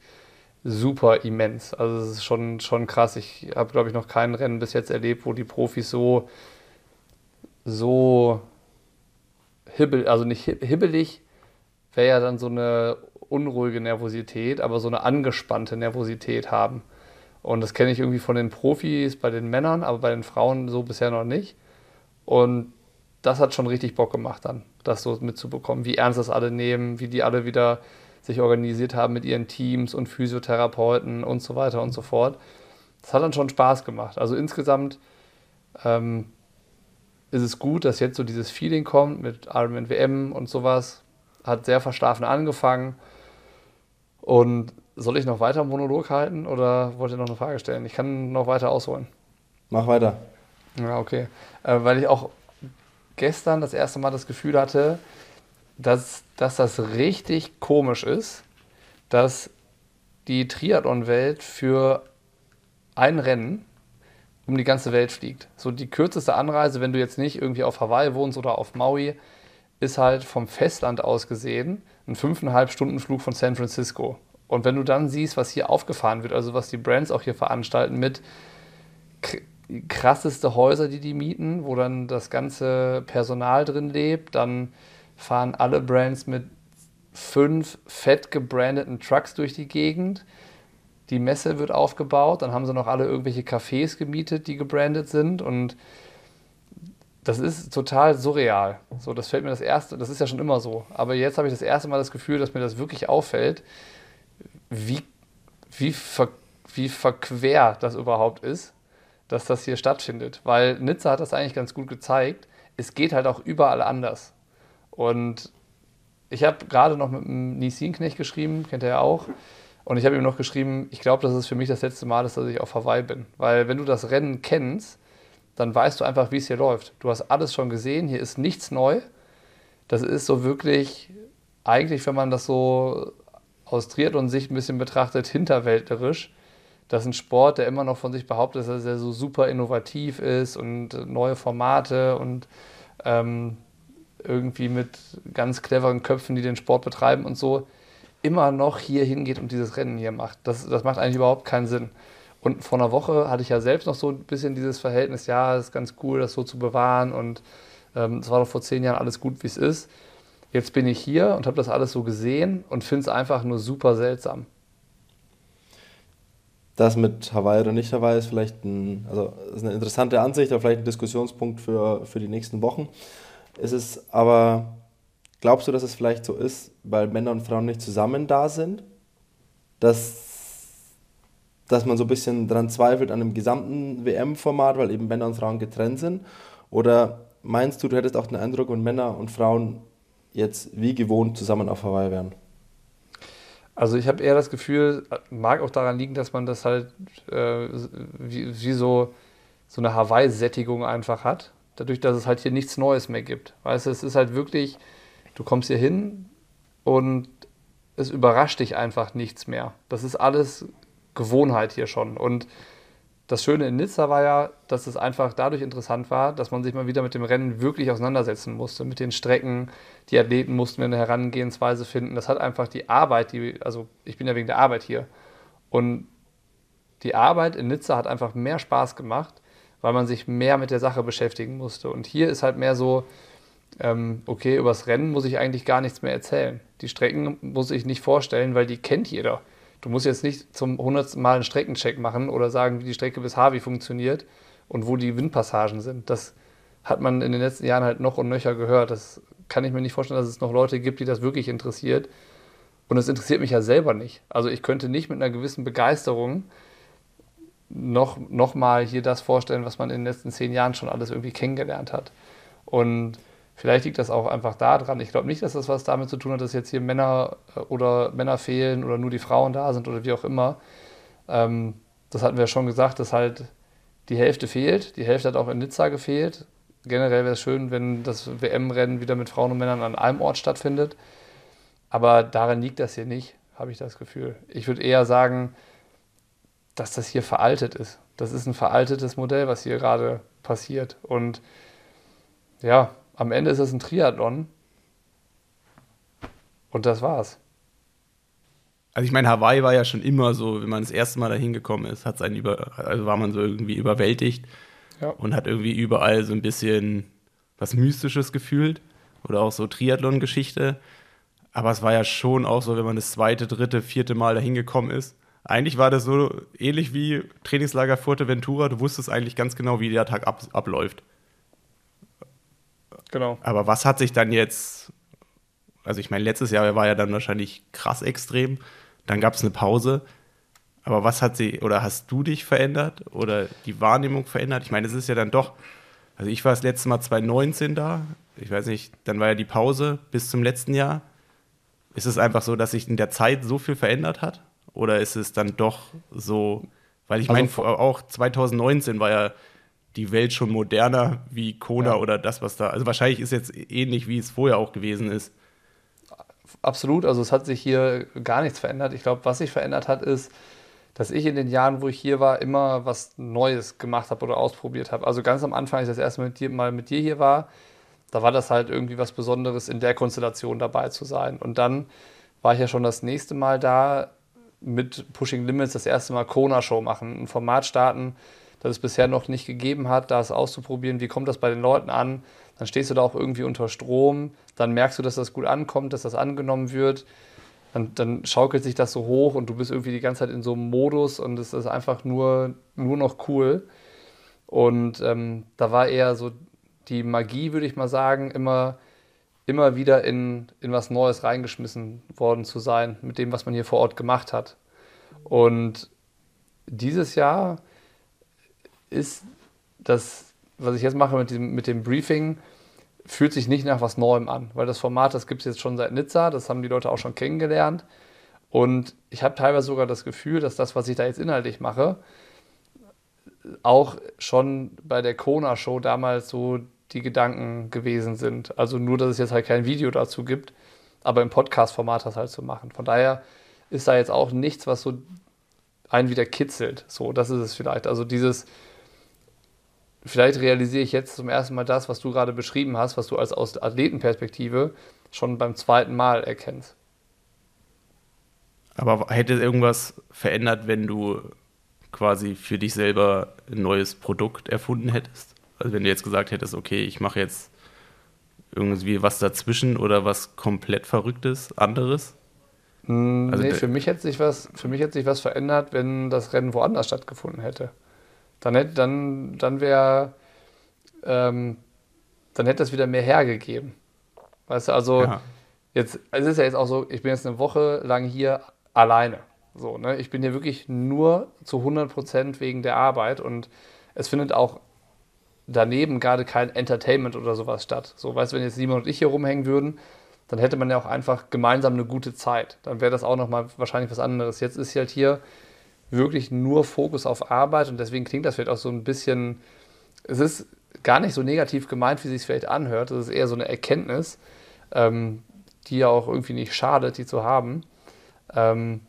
super immens. Also es ist schon, schon krass. Ich habe, glaube ich, noch kein Rennen bis jetzt erlebt, wo die Profis so, so hibbel, also nicht hibbelig, wäre ja dann so eine unruhige Nervosität, aber so eine angespannte Nervosität haben. Und das kenne ich irgendwie von den Profis bei den Männern, aber bei den Frauen so bisher noch nicht. Und das hat schon richtig Bock gemacht dann, das so mitzubekommen, wie ernst das alle nehmen, wie die alle wieder sich organisiert haben mit ihren Teams und Physiotherapeuten und so weiter und so fort. Das hat dann schon Spaß gemacht. Also insgesamt ähm, ist es gut, dass jetzt so dieses Feeling kommt mit Ironman WM und sowas. Hat sehr verschlafen angefangen. Und soll ich noch weiter Monolog halten oder wollt ihr noch eine Frage stellen? Ich kann noch weiter ausholen. Mach weiter. Ja, okay. Äh, weil ich auch gestern das erste Mal das Gefühl hatte, dass, dass das richtig komisch ist, dass die Triathlon-Welt für ein Rennen um die ganze Welt fliegt. So die kürzeste Anreise, wenn du jetzt nicht irgendwie auf Hawaii wohnst oder auf Maui, ist halt vom Festland aus gesehen ein fünfeinhalb Stunden Flug von San Francisco. Und wenn du dann siehst, was hier aufgefahren wird, also was die Brands auch hier veranstalten mit krasseste Häuser, die die mieten, wo dann das ganze Personal drin lebt. Dann fahren alle Brands mit fünf fett gebrandeten Trucks durch die Gegend. Die Messe wird aufgebaut, dann haben sie noch alle irgendwelche Cafés gemietet, die gebrandet sind und das ist total surreal. So, das fällt mir das erste, das ist ja schon immer so. Aber jetzt habe ich das erste Mal das Gefühl, dass mir das wirklich auffällt, wie, wie, ver, wie verquer das überhaupt ist dass das hier stattfindet. Weil Nizza hat das eigentlich ganz gut gezeigt. Es geht halt auch überall anders. Und ich habe gerade noch mit dem Nisin-Knecht geschrieben, kennt er ja auch. Und ich habe ihm noch geschrieben, ich glaube, dass es für mich das letzte Mal ist, dass ich auf Hawaii bin. Weil wenn du das Rennen kennst, dann weißt du einfach, wie es hier läuft. Du hast alles schon gesehen, hier ist nichts neu. Das ist so wirklich, eigentlich, wenn man das so aus Triathlon-Sicht ein bisschen betrachtet, hinterwäldlerisch das ist ein Sport, der immer noch von sich behauptet, dass er so super innovativ ist und neue Formate und ähm, irgendwie mit ganz cleveren Köpfen, die den Sport betreiben und so, immer noch hier hingeht und dieses Rennen hier macht. Das, das macht eigentlich überhaupt keinen Sinn. Und vor einer Woche hatte ich ja selbst noch so ein bisschen dieses Verhältnis, ja, es ist ganz cool, das so zu bewahren und ähm, es ähm, war doch vor zehn Jahren alles gut, wie es ist. Jetzt bin ich hier und habe das alles so gesehen und finde es einfach nur super seltsam das mit Hawaii oder nicht Hawaii ist vielleicht ein, also ist eine interessante Ansicht, aber vielleicht ein Diskussionspunkt für, für die nächsten Wochen. Es aber, glaubst du, dass es vielleicht so ist, weil Männer und Frauen nicht zusammen da sind, dass dass man so ein bisschen daran zweifelt an dem gesamten WM-Format, weil eben Männer und Frauen getrennt sind? Oder meinst du, du hättest auch den Eindruck, wenn Männer und Frauen jetzt wie gewohnt zusammen auf Hawaii wären? Also ich habe eher das Gefühl, mag auch daran liegen, dass man das halt äh, wie, wie, so, so eine Hawaii-Sättigung einfach hat. Dadurch, dass es halt hier nichts Neues mehr gibt. Weißt du, es ist halt wirklich, du kommst hier hin und es überrascht dich einfach nichts mehr. Das ist alles Gewohnheit hier schon. Und das Schöne in Nizza war ja, dass es einfach dadurch interessant war, dass man sich mal wieder mit dem Rennen wirklich auseinandersetzen musste, mit den Strecken. Die Athleten mussten eine Herangehensweise finden. Das hat einfach die Arbeit, die, also ich bin ja wegen der Arbeit hier. Und die Arbeit in Nizza hat einfach mehr Spaß gemacht, weil man sich mehr mit der Sache beschäftigen musste. Und hier ist halt mehr so, ähm, okay, übers Rennen muss ich eigentlich gar nichts mehr erzählen. Die Strecken muss ich nicht vorstellen, weil die kennt jeder. Du musst jetzt nicht zum hundertsten Mal einen Streckencheck machen oder sagen, wie die Strecke bis Harvey funktioniert und wo die Windpassagen sind. Das hat man in den letzten Jahren halt noch und nöcher gehört. Das kann ich mir nicht vorstellen, dass es noch Leute gibt, die das wirklich interessiert. Und es interessiert mich ja selber nicht. Also ich könnte nicht mit einer gewissen Begeisterung noch, noch mal hier das vorstellen, was man in den letzten zehn Jahren schon alles irgendwie kennengelernt hat. Und Vielleicht liegt das auch einfach daran. Ich glaube nicht, dass das was damit zu tun hat, dass jetzt hier Männer äh, oder Männer fehlen oder nur die Frauen da sind oder wie auch immer. Ähm, das hatten wir ja schon gesagt, dass halt die Hälfte fehlt. Die Hälfte hat auch in Nizza gefehlt. Generell wäre es schön, wenn das WM-Rennen wieder mit Frauen und Männern an einem Ort stattfindet. Aber daran liegt das hier nicht, habe ich das Gefühl. Ich würde eher sagen, dass das hier veraltet ist. Das ist ein veraltetes Modell, was hier gerade passiert. Und ja, am Ende ist es ein Triathlon. Und das war's. Also ich meine, Hawaii war ja schon immer so, wenn man das erste Mal dahin gekommen ist, hat einen über, also war man so irgendwie überwältigt ja. und hat irgendwie überall so ein bisschen was Mystisches gefühlt oder auch so Triathlon-Geschichte. Aber es war ja schon auch so, wenn man das zweite, dritte, vierte Mal dahin gekommen ist. Eigentlich war das so ähnlich wie Trainingslager Fuerteventura. Du wusstest eigentlich ganz genau, wie der Tag ab, abläuft. Genau. Aber was hat sich dann jetzt, also ich meine, letztes Jahr war ja dann wahrscheinlich krass extrem, dann gab es eine Pause. Aber was hat sie, oder hast du dich verändert oder die Wahrnehmung verändert? Ich meine, es ist ja dann doch, also ich war das letzte Mal 2019 da, ich weiß nicht, dann war ja die Pause bis zum letzten Jahr. Ist es einfach so, dass sich in der Zeit so viel verändert hat? Oder ist es dann doch so, weil ich also meine, auch 2019 war ja die Welt schon moderner wie Kona ja. oder das, was da. Also wahrscheinlich ist jetzt ähnlich, wie es vorher auch gewesen ist. Absolut, also es hat sich hier gar nichts verändert. Ich glaube, was sich verändert hat, ist, dass ich in den Jahren, wo ich hier war, immer was Neues gemacht habe oder ausprobiert habe. Also ganz am Anfang, als ich das erste Mal mit, dir, mal mit dir hier war, da war das halt irgendwie was Besonderes, in der Konstellation dabei zu sein. Und dann war ich ja schon das nächste Mal da mit Pushing Limits das erste Mal Kona-Show machen, ein Format starten, das es bisher noch nicht gegeben hat, das auszuprobieren, wie kommt das bei den Leuten an. Dann stehst du da auch irgendwie unter Strom, dann merkst du, dass das gut ankommt, dass das angenommen wird. Dann, dann schaukelt sich das so hoch und du bist irgendwie die ganze Zeit in so einem Modus und es ist einfach nur, nur noch cool. Und ähm, da war eher so die Magie, würde ich mal sagen, immer, immer wieder in, in was Neues reingeschmissen worden zu sein, mit dem, was man hier vor Ort gemacht hat. Und dieses Jahr ist, dass, was ich jetzt mache mit dem, mit dem Briefing, fühlt sich nicht nach was Neuem an, weil das Format, das gibt es jetzt schon seit Nizza, das haben die Leute auch schon kennengelernt. Und ich habe teilweise sogar das Gefühl, dass das, was ich da jetzt inhaltlich mache, auch schon bei der Kona-Show damals so die Gedanken gewesen sind. Also nur, dass es jetzt halt kein Video dazu gibt, aber im Podcast-Format das halt zu machen. Von daher ist da jetzt auch nichts, was so einen wieder kitzelt. So, das ist es vielleicht. Also dieses, vielleicht realisiere ich jetzt zum ersten Mal das, was du gerade beschrieben hast, was du als aus Athletenperspektive schon beim zweiten Mal erkennst. Aber hätte irgendwas verändert, wenn du quasi für dich selber ein neues Produkt erfunden hättest? Also wenn du jetzt gesagt hättest, okay, ich mache jetzt irgendwie was dazwischen oder was komplett Verrücktes, anderes? Hm, also nee, für mich, hätte sich was, für mich hätte sich was verändert, wenn das Rennen woanders stattgefunden hätte dann hätte dann, dann wäre ähm, dann hätte das wieder mehr hergegeben. Weißt du, also ja. jetzt, es ist ja jetzt auch so, ich bin jetzt eine Woche lang hier alleine. So, ne? Ich bin hier wirklich nur zu 100% wegen der Arbeit und es findet auch daneben gerade kein Entertainment oder sowas statt. So, weißt du, wenn jetzt Simon und ich hier rumhängen würden, dann hätte man ja auch einfach gemeinsam eine gute Zeit. Dann wäre das auch nochmal wahrscheinlich was anderes. Jetzt ist halt hier wirklich nur Fokus auf Arbeit und deswegen klingt das vielleicht auch so ein bisschen, es ist gar nicht so negativ gemeint, wie es sich vielleicht anhört. Es ist eher so eine Erkenntnis, ähm, die ja auch irgendwie nicht schadet, die zu haben. Ähm,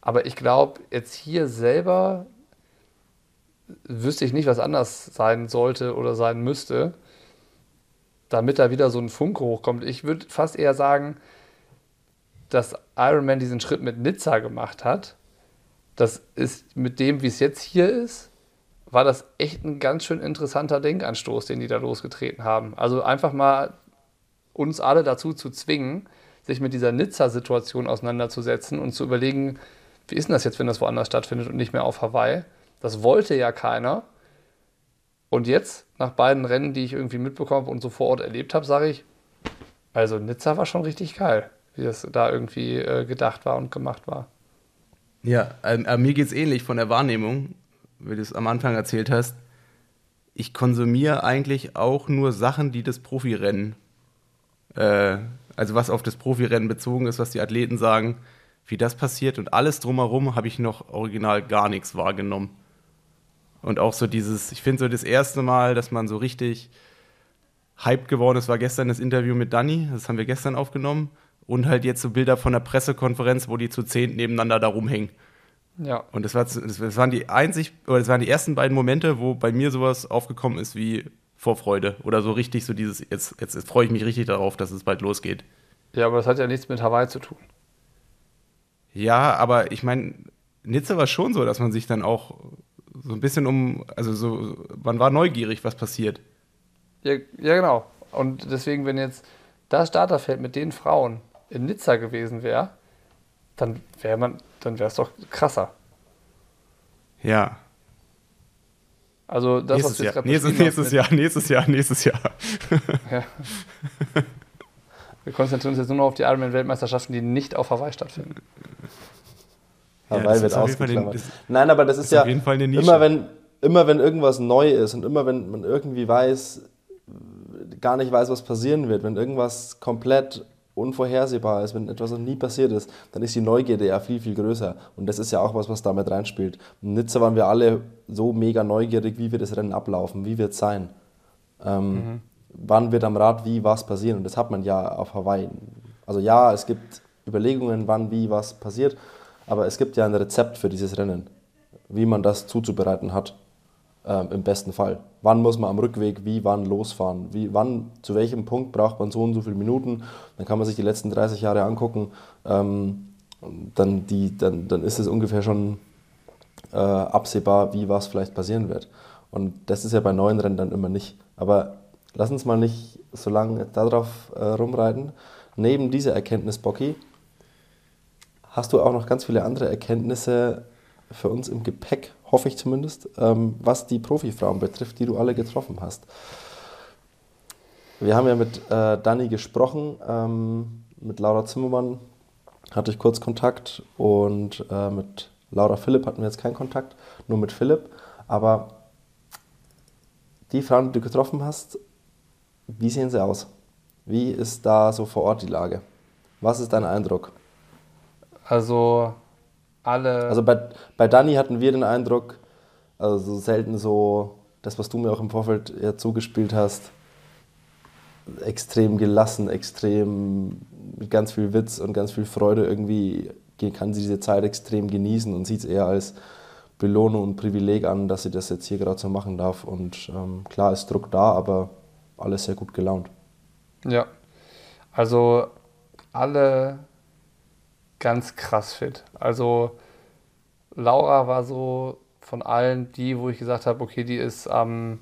aber ich glaube, jetzt hier selber wüsste ich nicht, was anders sein sollte oder sein müsste, damit da wieder so ein Funke hochkommt. Ich würde fast eher sagen, dass Iron Man diesen Schritt mit Nizza gemacht hat. Das ist mit dem, wie es jetzt hier ist, war das echt ein ganz schön interessanter Denkanstoß, den die da losgetreten haben. Also einfach mal uns alle dazu zu zwingen, sich mit dieser Nizza-Situation auseinanderzusetzen und zu überlegen, wie ist denn das jetzt, wenn das woanders stattfindet und nicht mehr auf Hawaii? Das wollte ja keiner. Und jetzt, nach beiden Rennen, die ich irgendwie mitbekommen und so vor Ort erlebt habe, sage ich, also Nizza war schon richtig geil, wie das da irgendwie äh, gedacht war und gemacht war. Ja, äh, mir geht es ähnlich von der Wahrnehmung, wie du es am Anfang erzählt hast. Ich konsumiere eigentlich auch nur Sachen, die das Profirennen, äh, also was auf das Profirennen bezogen ist, was die Athleten sagen, wie das passiert und alles drumherum habe ich noch original gar nichts wahrgenommen. Und auch so dieses, ich finde so das erste Mal, dass man so richtig hyped geworden ist, war gestern das Interview mit Danny, das haben wir gestern aufgenommen. Und halt jetzt so Bilder von der Pressekonferenz, wo die zu zehn nebeneinander da rumhängen. Ja. Und das, war, das waren die einzig, oder das waren die ersten beiden Momente, wo bei mir sowas aufgekommen ist wie Vorfreude. Oder so richtig so dieses, jetzt, jetzt, jetzt freue ich mich richtig darauf, dass es bald losgeht. Ja, aber das hat ja nichts mit Hawaii zu tun. Ja, aber ich meine, Nizza war schon so, dass man sich dann auch so ein bisschen um, also so, man war neugierig, was passiert. Ja, ja genau. Und deswegen, wenn jetzt das Starterfeld mit den Frauen in Nizza gewesen wäre, dann wäre man, dann wäre es doch krasser. Ja. Also das, nächstes was du jetzt gerade nächstes, nächstes Jahr, nächstes Jahr, nächstes Jahr. ja. Wir konzentrieren uns jetzt nur noch auf die Ironman-Weltmeisterschaften, die nicht auf Hawaii stattfinden. Hawaii ja, wird ausgeklammert. Den, Nein, aber das ist, ist ja immer wenn, immer wenn irgendwas neu ist und immer wenn man irgendwie weiß, gar nicht weiß, was passieren wird, wenn irgendwas komplett unvorhersehbar ist, wenn etwas noch nie passiert ist, dann ist die Neugierde ja viel, viel größer. Und das ist ja auch was, was damit reinspielt. In Nizza waren wir alle so mega neugierig, wie wird das Rennen ablaufen, wie wird es sein. Ähm, mhm. Wann wird am Rad wie was passieren? Und das hat man ja auf Hawaii. Also ja, es gibt Überlegungen, wann wie was passiert, aber es gibt ja ein Rezept für dieses Rennen, wie man das zuzubereiten hat, ähm, im besten Fall. Wann muss man am Rückweg wie wann losfahren? Wie, wann, zu welchem Punkt braucht man so und so viele Minuten? Dann kann man sich die letzten 30 Jahre angucken. Ähm, dann, die, dann, dann ist es ungefähr schon äh, absehbar, wie was vielleicht passieren wird. Und das ist ja bei neuen Rennen dann immer nicht. Aber lass uns mal nicht so lange darauf äh, rumreiten. Neben dieser Erkenntnis, Bocky, hast du auch noch ganz viele andere Erkenntnisse für uns im Gepäck, hoffe ich zumindest, ähm, was die Profifrauen betrifft, die du alle getroffen hast. Wir haben ja mit äh, Dani gesprochen, ähm, mit Laura Zimmermann hatte ich kurz Kontakt und äh, mit Laura Philipp hatten wir jetzt keinen Kontakt, nur mit Philipp. Aber die Frauen, die du getroffen hast, wie sehen sie aus? Wie ist da so vor Ort die Lage? Was ist dein Eindruck? Also alle. Also bei, bei Dani hatten wir den Eindruck, also selten so, das, was du mir auch im Vorfeld ja zugespielt hast, extrem gelassen, extrem mit ganz viel Witz und ganz viel Freude irgendwie kann sie diese Zeit extrem genießen und sieht es eher als Belohnung und Privileg an, dass sie das jetzt hier gerade so machen darf. Und ähm, klar ist Druck da, aber alles sehr gut gelaunt. Ja, also alle ganz krass fit. Also Laura war so von allen die, wo ich gesagt habe, okay, die ist ähm,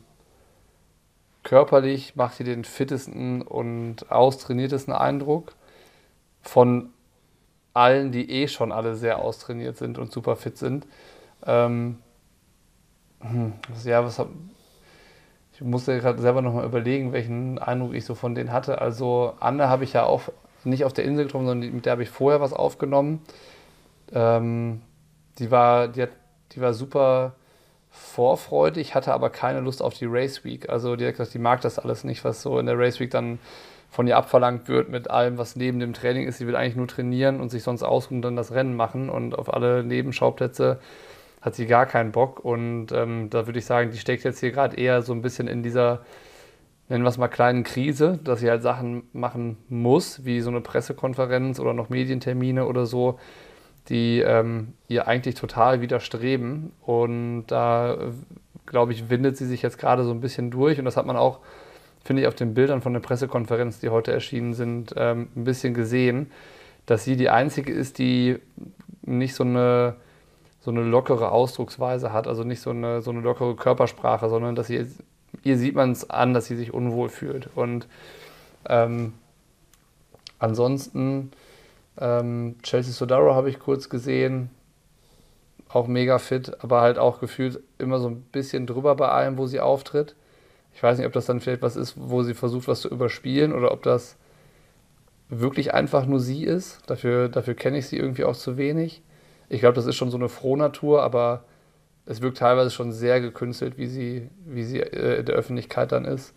körperlich, macht sie den fittesten und austrainiertesten Eindruck. Von allen, die eh schon alle sehr austrainiert sind und super fit sind. Ähm, hm, ja, was hab, ich musste gerade selber nochmal überlegen, welchen Eindruck ich so von denen hatte. Also Anne habe ich ja auch nicht auf der Insel getroffen, sondern mit der habe ich vorher was aufgenommen. Ähm, die war, die hat, die war super vorfreudig, hatte aber keine Lust auf die Race Week. Also die hat gesagt, die mag das alles nicht, was so in der Race Week dann von ihr abverlangt wird mit allem, was neben dem Training ist. Sie will eigentlich nur trainieren und sich sonst ausruhen und dann das Rennen machen und auf alle Nebenschauplätze hat sie gar keinen Bock. Und ähm, da würde ich sagen, die steckt jetzt hier gerade eher so ein bisschen in dieser, nennen wir es mal, kleinen Krise, dass sie halt Sachen machen muss, wie so eine Pressekonferenz oder noch Medientermine oder so, die ähm, ihr eigentlich total widerstreben. Und da, glaube ich, windet sie sich jetzt gerade so ein bisschen durch. Und das hat man auch, finde ich, auf den Bildern von der Pressekonferenz, die heute erschienen sind, ähm, ein bisschen gesehen, dass sie die einzige ist, die nicht so eine, so eine lockere Ausdrucksweise hat, also nicht so eine, so eine lockere Körpersprache, sondern dass sie, ihr sieht man es an, dass sie sich unwohl fühlt. Und ähm, ansonsten ähm, Chelsea Sodaro habe ich kurz gesehen, auch mega fit, aber halt auch gefühlt immer so ein bisschen drüber bei allem, wo sie auftritt. Ich weiß nicht, ob das dann vielleicht was ist, wo sie versucht, was zu überspielen oder ob das wirklich einfach nur sie ist. Dafür, dafür kenne ich sie irgendwie auch zu wenig. Ich glaube, das ist schon so eine Frohnatur, aber es wirkt teilweise schon sehr gekünstelt, wie sie, wie sie äh, in der Öffentlichkeit dann ist.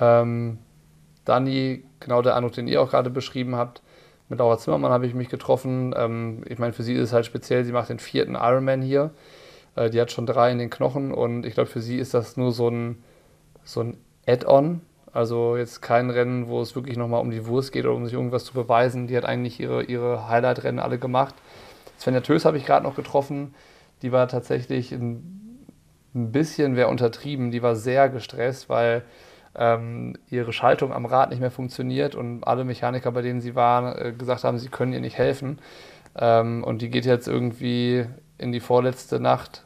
Ähm, Dani, genau der Eindruck, den ihr auch gerade beschrieben habt, mit Laura Zimmermann habe ich mich getroffen. Ähm, ich meine, für sie ist es halt speziell, sie macht den vierten Ironman hier. Äh, die hat schon drei in den Knochen und ich glaube, für sie ist das nur so ein, so ein Add-on. Also jetzt kein Rennen, wo es wirklich nochmal um die Wurst geht oder um sich irgendwas zu beweisen. Die hat eigentlich ihre, ihre Highlight-Rennen alle gemacht. Svenja Tös habe ich gerade noch getroffen. Die war tatsächlich ein, ein bisschen, wer untertrieben, die war sehr gestresst, weil ähm, ihre Schaltung am Rad nicht mehr funktioniert und alle Mechaniker, bei denen sie waren, äh, gesagt haben, sie können ihr nicht helfen. Ähm, und die geht jetzt irgendwie in die vorletzte Nacht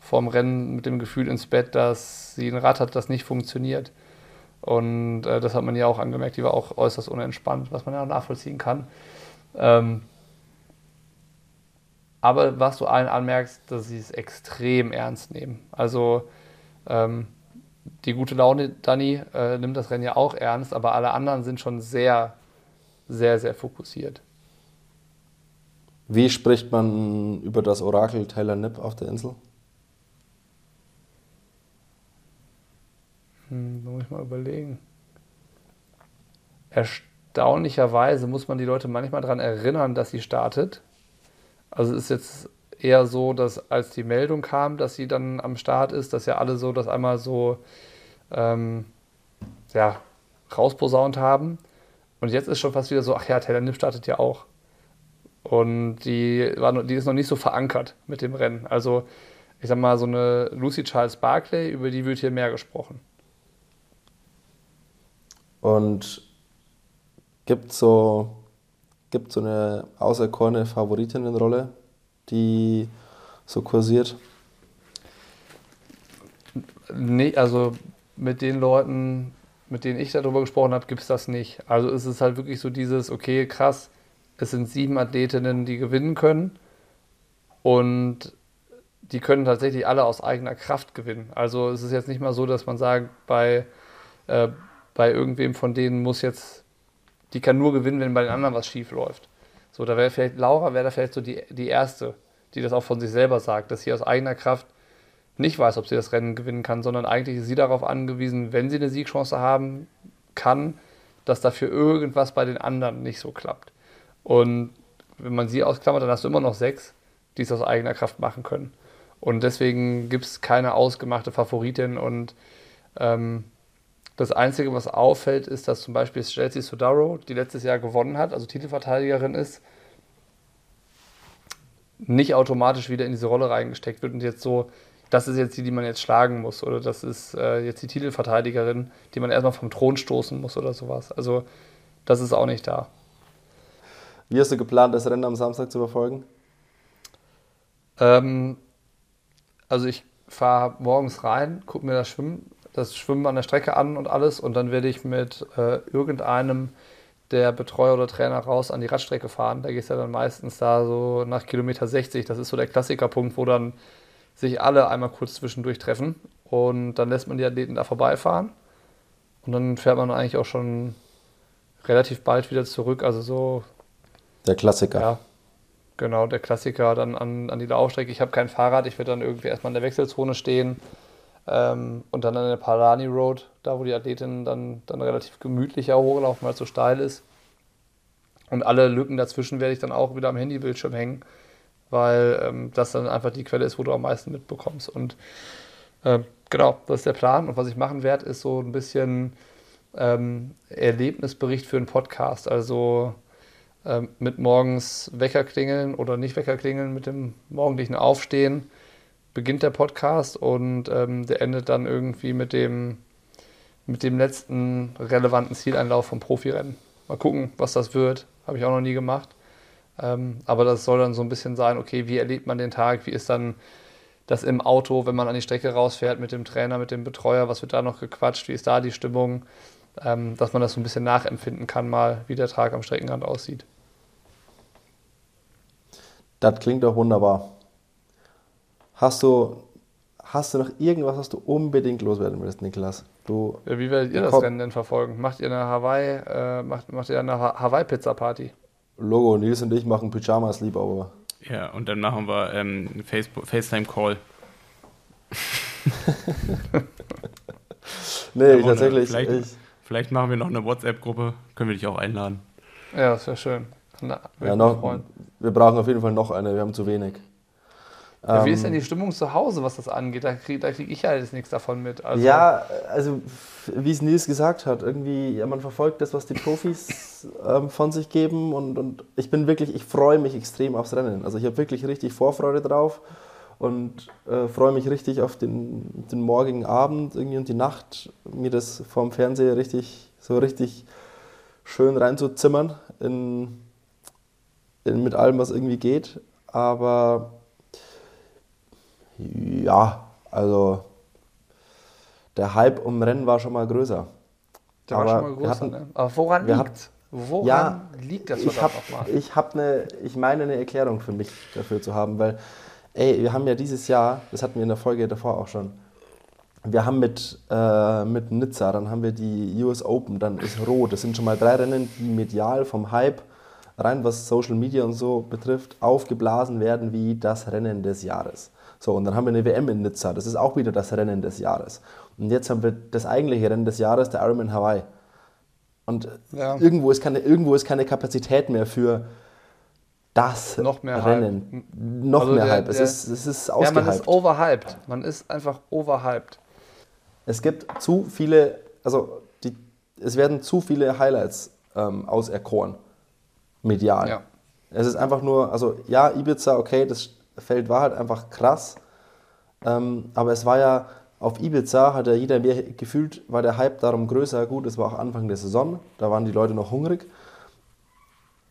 vorm Rennen mit dem Gefühl ins Bett, dass sie ein Rad hat, das nicht funktioniert. Und äh, das hat man ja auch angemerkt, die war auch äußerst unentspannt, was man ja auch nachvollziehen kann. Ähm, aber was du allen anmerkst, dass sie es extrem ernst nehmen. Also ähm, die gute Laune, Dani, äh, nimmt das Rennen ja auch ernst, aber alle anderen sind schon sehr, sehr, sehr fokussiert. Wie spricht man über das Orakel Taylor Nipp auf der Insel? Hm, muss ich mal überlegen. Erstaunlicherweise muss man die Leute manchmal daran erinnern, dass sie startet. Also es ist jetzt eher so, dass als die Meldung kam, dass sie dann am Start ist, dass ja alle so das einmal so ähm, ja, rausposaunt haben. Und jetzt ist schon fast wieder so, ach ja, Taylor Nipp startet ja auch. Und die, war, die ist noch nicht so verankert mit dem Rennen. Also ich sag mal, so eine Lucy Charles Barclay, über die wird hier mehr gesprochen. Und gibt so, gibt so eine auserkorene Favoritinnenrolle, die so kursiert? Nee, also mit den Leuten, mit denen ich darüber gesprochen habe, gibt es das nicht. Also es ist halt wirklich so dieses, okay, krass, es sind sieben Athletinnen, die gewinnen können und die können tatsächlich alle aus eigener Kraft gewinnen. Also es ist jetzt nicht mal so, dass man sagt, bei, äh, bei irgendwem von denen muss jetzt, die kann nur gewinnen, wenn bei den anderen was schief läuft. So, da wäre vielleicht, Laura wäre da vielleicht so die, die Erste, die das auch von sich selber sagt, dass sie aus eigener Kraft nicht weiß, ob sie das Rennen gewinnen kann, sondern eigentlich ist sie darauf angewiesen, wenn sie eine Siegchance haben kann, dass dafür irgendwas bei den anderen nicht so klappt. Und wenn man sie ausklammert, dann hast du immer noch sechs, die es aus eigener Kraft machen können. Und deswegen gibt es keine ausgemachte Favoritin. Und ähm, das Einzige, was auffällt, ist, dass zum Beispiel Chelsea Sodaro, die letztes Jahr gewonnen hat, also Titelverteidigerin ist, nicht automatisch wieder in diese Rolle reingesteckt wird und jetzt so das ist jetzt die, die man jetzt schlagen muss oder das ist äh, jetzt die Titelverteidigerin, die man erstmal vom Thron stoßen muss oder sowas. Also das ist auch nicht da. Wie hast du geplant, das Rennen am Samstag zu verfolgen? Ähm, also ich fahre morgens rein, gucke mir das Schwimmen, das Schwimmen an der Strecke an und alles und dann werde ich mit äh, irgendeinem der Betreuer oder Trainer raus an die Radstrecke fahren. Da geht es ja dann meistens da so nach Kilometer 60. Das ist so der Klassikerpunkt, wo dann sich alle einmal kurz zwischendurch treffen und dann lässt man die Athleten da vorbeifahren und dann fährt man eigentlich auch schon relativ bald wieder zurück. Also so. Der Klassiker. Ja. genau, der Klassiker dann an, an die Laufstrecke. Ich habe kein Fahrrad, ich werde dann irgendwie erstmal in der Wechselzone stehen ähm, und dann an der Palani Road, da wo die Athletinnen dann, dann relativ gemütlicher hochlaufen, weil es so steil ist. Und alle Lücken dazwischen werde ich dann auch wieder am Handybildschirm hängen, weil ähm, das dann einfach die Quelle ist, wo du am meisten mitbekommst. Und äh, genau, das ist der Plan. Und was ich machen werde, ist so ein bisschen ähm, Erlebnisbericht für einen Podcast. Also ähm, mit morgens Weckerklingeln oder nicht Weckerklingeln, mit dem morgendlichen Aufstehen beginnt der Podcast und ähm, der endet dann irgendwie mit dem, mit dem letzten relevanten Zieleinlauf vom Profirennen. Mal gucken, was das wird. Habe ich auch noch nie gemacht. Ähm, aber das soll dann so ein bisschen sein, okay, wie erlebt man den Tag? Wie ist dann das im Auto, wenn man an die Strecke rausfährt mit dem Trainer, mit dem Betreuer? Was wird da noch gequatscht? Wie ist da die Stimmung? Ähm, dass man das so ein bisschen nachempfinden kann, mal wie der Tag am Streckenrand aussieht. Das klingt doch wunderbar. Hast du, hast du noch irgendwas, was du unbedingt loswerden willst, Niklas? Du, ja, wie werdet ihr das Rennen denn verfolgen? Macht ihr eine Hawaii, äh, macht, macht ihr eine Hawaii-Pizza-Party? Logo, Nils und ich machen Pyjama-Sleepover. Ja, und dann machen wir ähm, FaceTime-Call. nee, ich tatsächlich. Vielleicht, ich, vielleicht machen wir noch eine WhatsApp-Gruppe. Können wir dich auch einladen? Ja, das wäre schön. Na, ja, noch, wir brauchen auf jeden Fall noch eine, wir haben zu wenig. Ja, wie ist denn ähm, die Stimmung zu Hause, was das angeht? Da kriege krieg ich ja jetzt nichts davon mit. Also ja, also wie es Nils gesagt hat, irgendwie, ja, man verfolgt das, was die Profis ähm, von sich geben und, und ich bin wirklich, ich freue mich extrem aufs Rennen. Also ich habe wirklich richtig Vorfreude drauf und äh, freue mich richtig auf den, den morgigen Abend irgendwie und die Nacht, mir das vorm Fernseher richtig, so richtig schön reinzuzimmern in, in, mit allem, was irgendwie geht. Aber ja, also der Hype um Rennen war schon mal größer. Der Aber war schon mal größer, hatten, ne? Aber woran liegt Woran ja, liegt das ich hab, nochmal? Ich habe eine, ich meine eine Erklärung für mich dafür zu haben, weil, ey, wir haben ja dieses Jahr, das hatten wir in der Folge davor auch schon, wir haben mit, äh, mit Nizza, dann haben wir die US Open, dann ist Rot. Das sind schon mal drei Rennen, die medial vom Hype, rein was Social Media und so betrifft, aufgeblasen werden wie das Rennen des Jahres. So, und dann haben wir eine WM in Nizza, das ist auch wieder das Rennen des Jahres. Und jetzt haben wir das eigentliche Rennen des Jahres, der Ironman Hawaii. Und ja. irgendwo, ist keine, irgendwo ist keine Kapazität mehr für das noch mehr Rennen. Hype. Noch also mehr der, Hype. Es, der, ist, es ist ausgehypt. Ja, man ist overhyped. Man ist einfach overhyped. Es gibt zu viele, also die, es werden zu viele Highlights ähm, auserkoren, medial. Ja. Es ist einfach nur, also ja, Ibiza, okay, das Feld war halt einfach krass. Ähm, aber es war ja auf Ibiza, hat ja jeder mehr gefühlt, war der Hype darum größer. Gut, es war auch Anfang der Saison, da waren die Leute noch hungrig.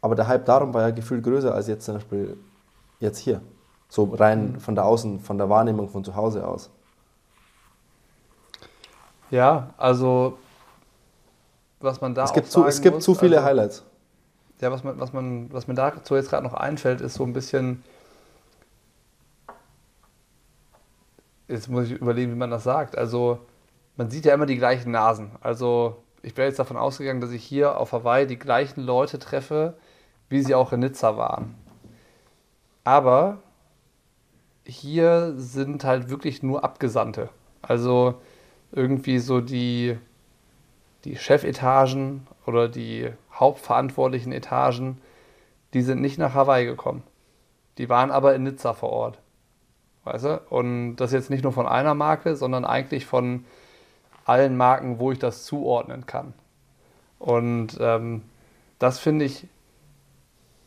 Aber der Hype darum war ja gefühlt größer als jetzt zum Beispiel jetzt hier. So rein mhm. von der Außen, von der Wahrnehmung von zu Hause aus. Ja, also was man da es gibt zu, es gibt muss, zu viele also, Highlights. Ja, was man, was man, was mir dazu jetzt gerade noch einfällt, ist so ein bisschen jetzt muss ich überlegen, wie man das sagt. Also, man sieht ja immer die gleichen Nasen. Also, ich wäre jetzt davon ausgegangen, dass ich hier auf Hawaii die gleichen Leute treffe, wie sie auch in Nizza waren. Aber hier sind halt wirklich nur Abgesandte. Also irgendwie so die, die Chefetagen oder die hauptverantwortlichen Etagen, die sind nicht nach Hawaii gekommen. Die waren aber in Nizza vor Ort. Weißt du? Und das jetzt nicht nur von einer Marke, sondern eigentlich von allen Marken, wo ich das zuordnen kann. Und ähm, das finde ich,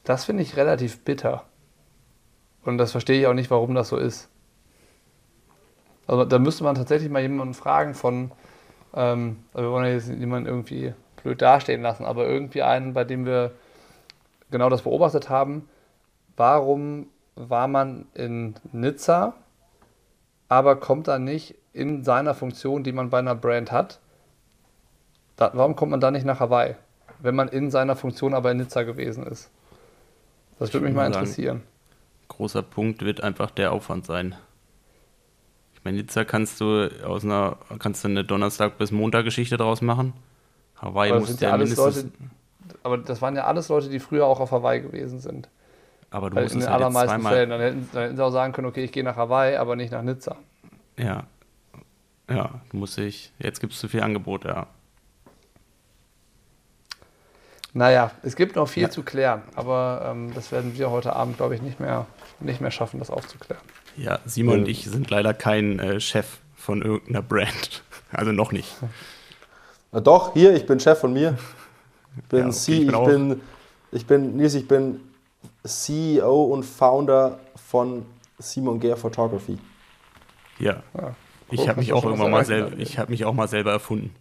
das finde ich relativ bitter. Und das verstehe ich auch nicht, warum das so ist. Also da müsste man tatsächlich mal jemanden fragen von, ähm, also wir wollen ja jetzt niemanden irgendwie blöd dastehen lassen, aber irgendwie einen, bei dem wir genau das beobachtet haben, warum war man in Nizza, aber kommt dann nicht in seiner Funktion, die man bei einer Brand hat. Da, warum kommt man dann nicht nach Hawaii, wenn man in seiner Funktion aber in Nizza gewesen ist? Das würde mich mal interessieren. Sagen, großer Punkt wird einfach der Aufwand sein. Ich meine, Nizza kannst du aus einer, kannst du eine Donnerstag bis Montag Geschichte draus machen. Hawaii muss ja alles Leute, aber das waren ja alles Leute, die früher auch auf Hawaii gewesen sind. Aber du Weil musst in es den halt jetzt allermeisten zweimal. Fällen. Dann hätten, dann hätten sie auch sagen können, okay, ich gehe nach Hawaii, aber nicht nach Nizza. Ja. Ja, muss ich. Jetzt gibt es zu viel Angebot, ja. Naja, es gibt noch viel Ja. zu klären, aber ähm, das werden wir heute Abend, glaube ich, nicht mehr, nicht mehr schaffen, das aufzuklären. Ja, Simon und Ja. ich sind leider kein äh, Chef von irgendeiner Brand. Also noch nicht. Na doch, hier, ich bin Chef von mir. Ich bin, Ja, okay, C, ich bin ich, bin, ich bin, Nils, ich bin CEO und Founder von Simon Gehr Photography. Ja. Ja, Ich habe mich auch irgendwann mal selber, ich habe mich auch mal selber erfunden.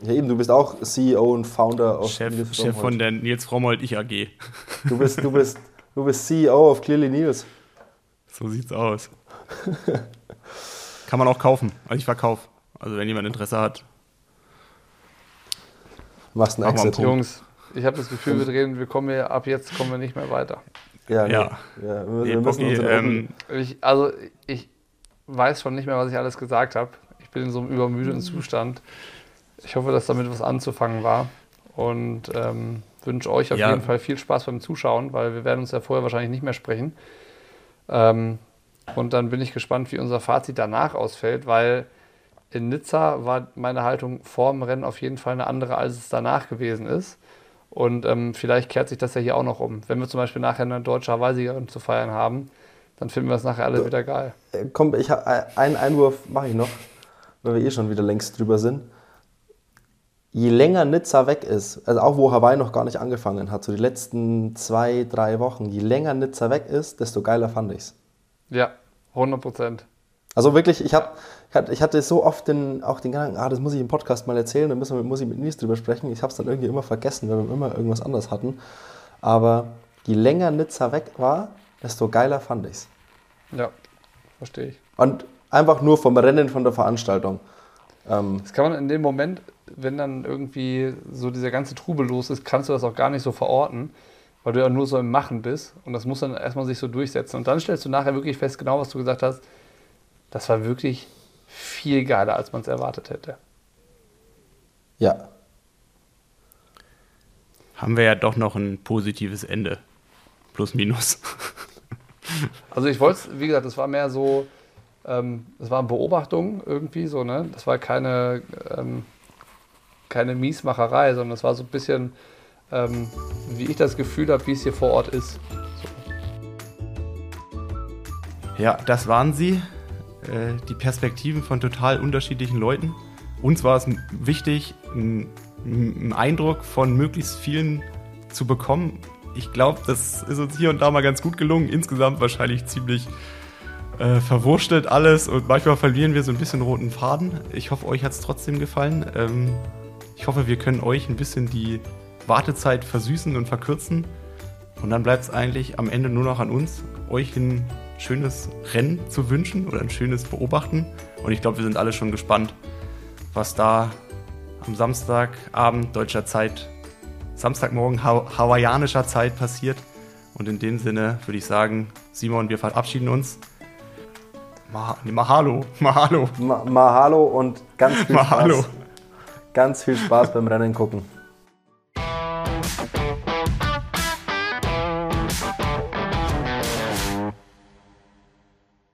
Ja, eben, du bist auch CEO und Founder auf Chef, Nils Chef von der Nils Frommold Ich AG. Du bist, du bist, du bist CEO auf Clearly Nils. So sieht's aus. Kann man auch kaufen. Also ich verkaufe. Also wenn jemand Interesse hat. Machst einen Mach Exit. Jungs, ich habe das Gefühl, wir drehen, wir kommen hier, ab jetzt kommen wir nicht mehr weiter. Ja, nee. Ja. ja wir, müssen okay, uns ähm, Ich, also ich weiß schon nicht mehr, was ich alles gesagt habe. Ich bin in so einem übermüdeten Zustand. Ich hoffe, dass damit was anzufangen war und ähm, wünsche euch auf Ja. jeden Fall viel Spaß beim Zuschauen, weil wir werden uns ja vorher wahrscheinlich nicht mehr sprechen. Ähm, und dann bin ich gespannt, wie unser Fazit danach ausfällt, weil in Nizza war meine Haltung vor dem Rennen auf jeden Fall eine andere, als es danach gewesen ist. Und ähm, vielleicht kehrt sich das ja hier auch noch um. Wenn wir zum Beispiel nachher eine deutsche Hawaii-Siegerin zu feiern haben, dann finden wir das nachher alle wieder geil. Äh, Komm, ich hab, äh, einen Einwurf mache ich noch, weil wir eh schon wieder längst drüber sind. Je länger Nizza weg ist, also auch wo Hawaii noch gar nicht angefangen hat, so die letzten zwei, drei Wochen, je länger Nizza weg ist, desto geiler fand ich's. Ja, 100 Prozent. Also wirklich, ich, hab, ich hatte- ich so oft den, auch den Gedanken, ah, das muss ich im Podcast mal erzählen, da müssen wir, muss ich mit Nils drüber sprechen. Ich habe es dann irgendwie immer vergessen, weil wir immer irgendwas anderes hatten. Aber je länger Nizza weg war, desto geiler fand ich's. Ja, verstehe ich. Und einfach nur vom Rennen von der Veranstaltung. Ähm, Das kann man in dem Moment, wenn dann irgendwie so dieser ganze Trubel los ist, kannst du das auch gar nicht so verorten, weil du ja nur so im Machen bist und das muss dann erstmal sich so durchsetzen. Und dann stellst du nachher wirklich fest, genau was du gesagt hast, das war wirklich viel geiler, als man es erwartet hätte. ja. haben wir ja doch noch ein positives Ende. Plus minus. Also ich wollte es, wie gesagt, das war mehr so, ähm, das waren Beobachtungen irgendwie so, ne? Das war keine, ähm, keine Miesmacherei, sondern das war so ein bisschen, ähm, wie ich das Gefühl habe, wie es hier vor Ort ist. Ja, das waren sie. Äh, die Perspektiven von total unterschiedlichen Leuten. Uns war es wichtig, einen einen Eindruck von möglichst vielen zu bekommen. Ich glaube, das ist uns hier und da mal ganz gut gelungen. Insgesamt wahrscheinlich ziemlich äh, verwurstelt alles und manchmal verlieren wir so ein bisschen roten Faden. Ich hoffe, euch hat es trotzdem gefallen. Ähm, ich hoffe, wir können euch ein bisschen die Wartezeit versüßen und verkürzen. Und dann bleibt es eigentlich am Ende nur noch an uns, euch ein schönes Rennen zu wünschen oder ein schönes Beobachten. Und ich glaube, wir sind alle schon gespannt, was da am Samstagabend deutscher Zeit, Samstagmorgen ha hawaiianischer Zeit passiert. Und in dem Sinne würde ich sagen, Simon, wir verabschieden uns. Ma nee, Mahalo, Mahalo, Ma Mahalo und ganz viel Mahalo. Spaß. Ganz viel Spaß beim Rennen gucken.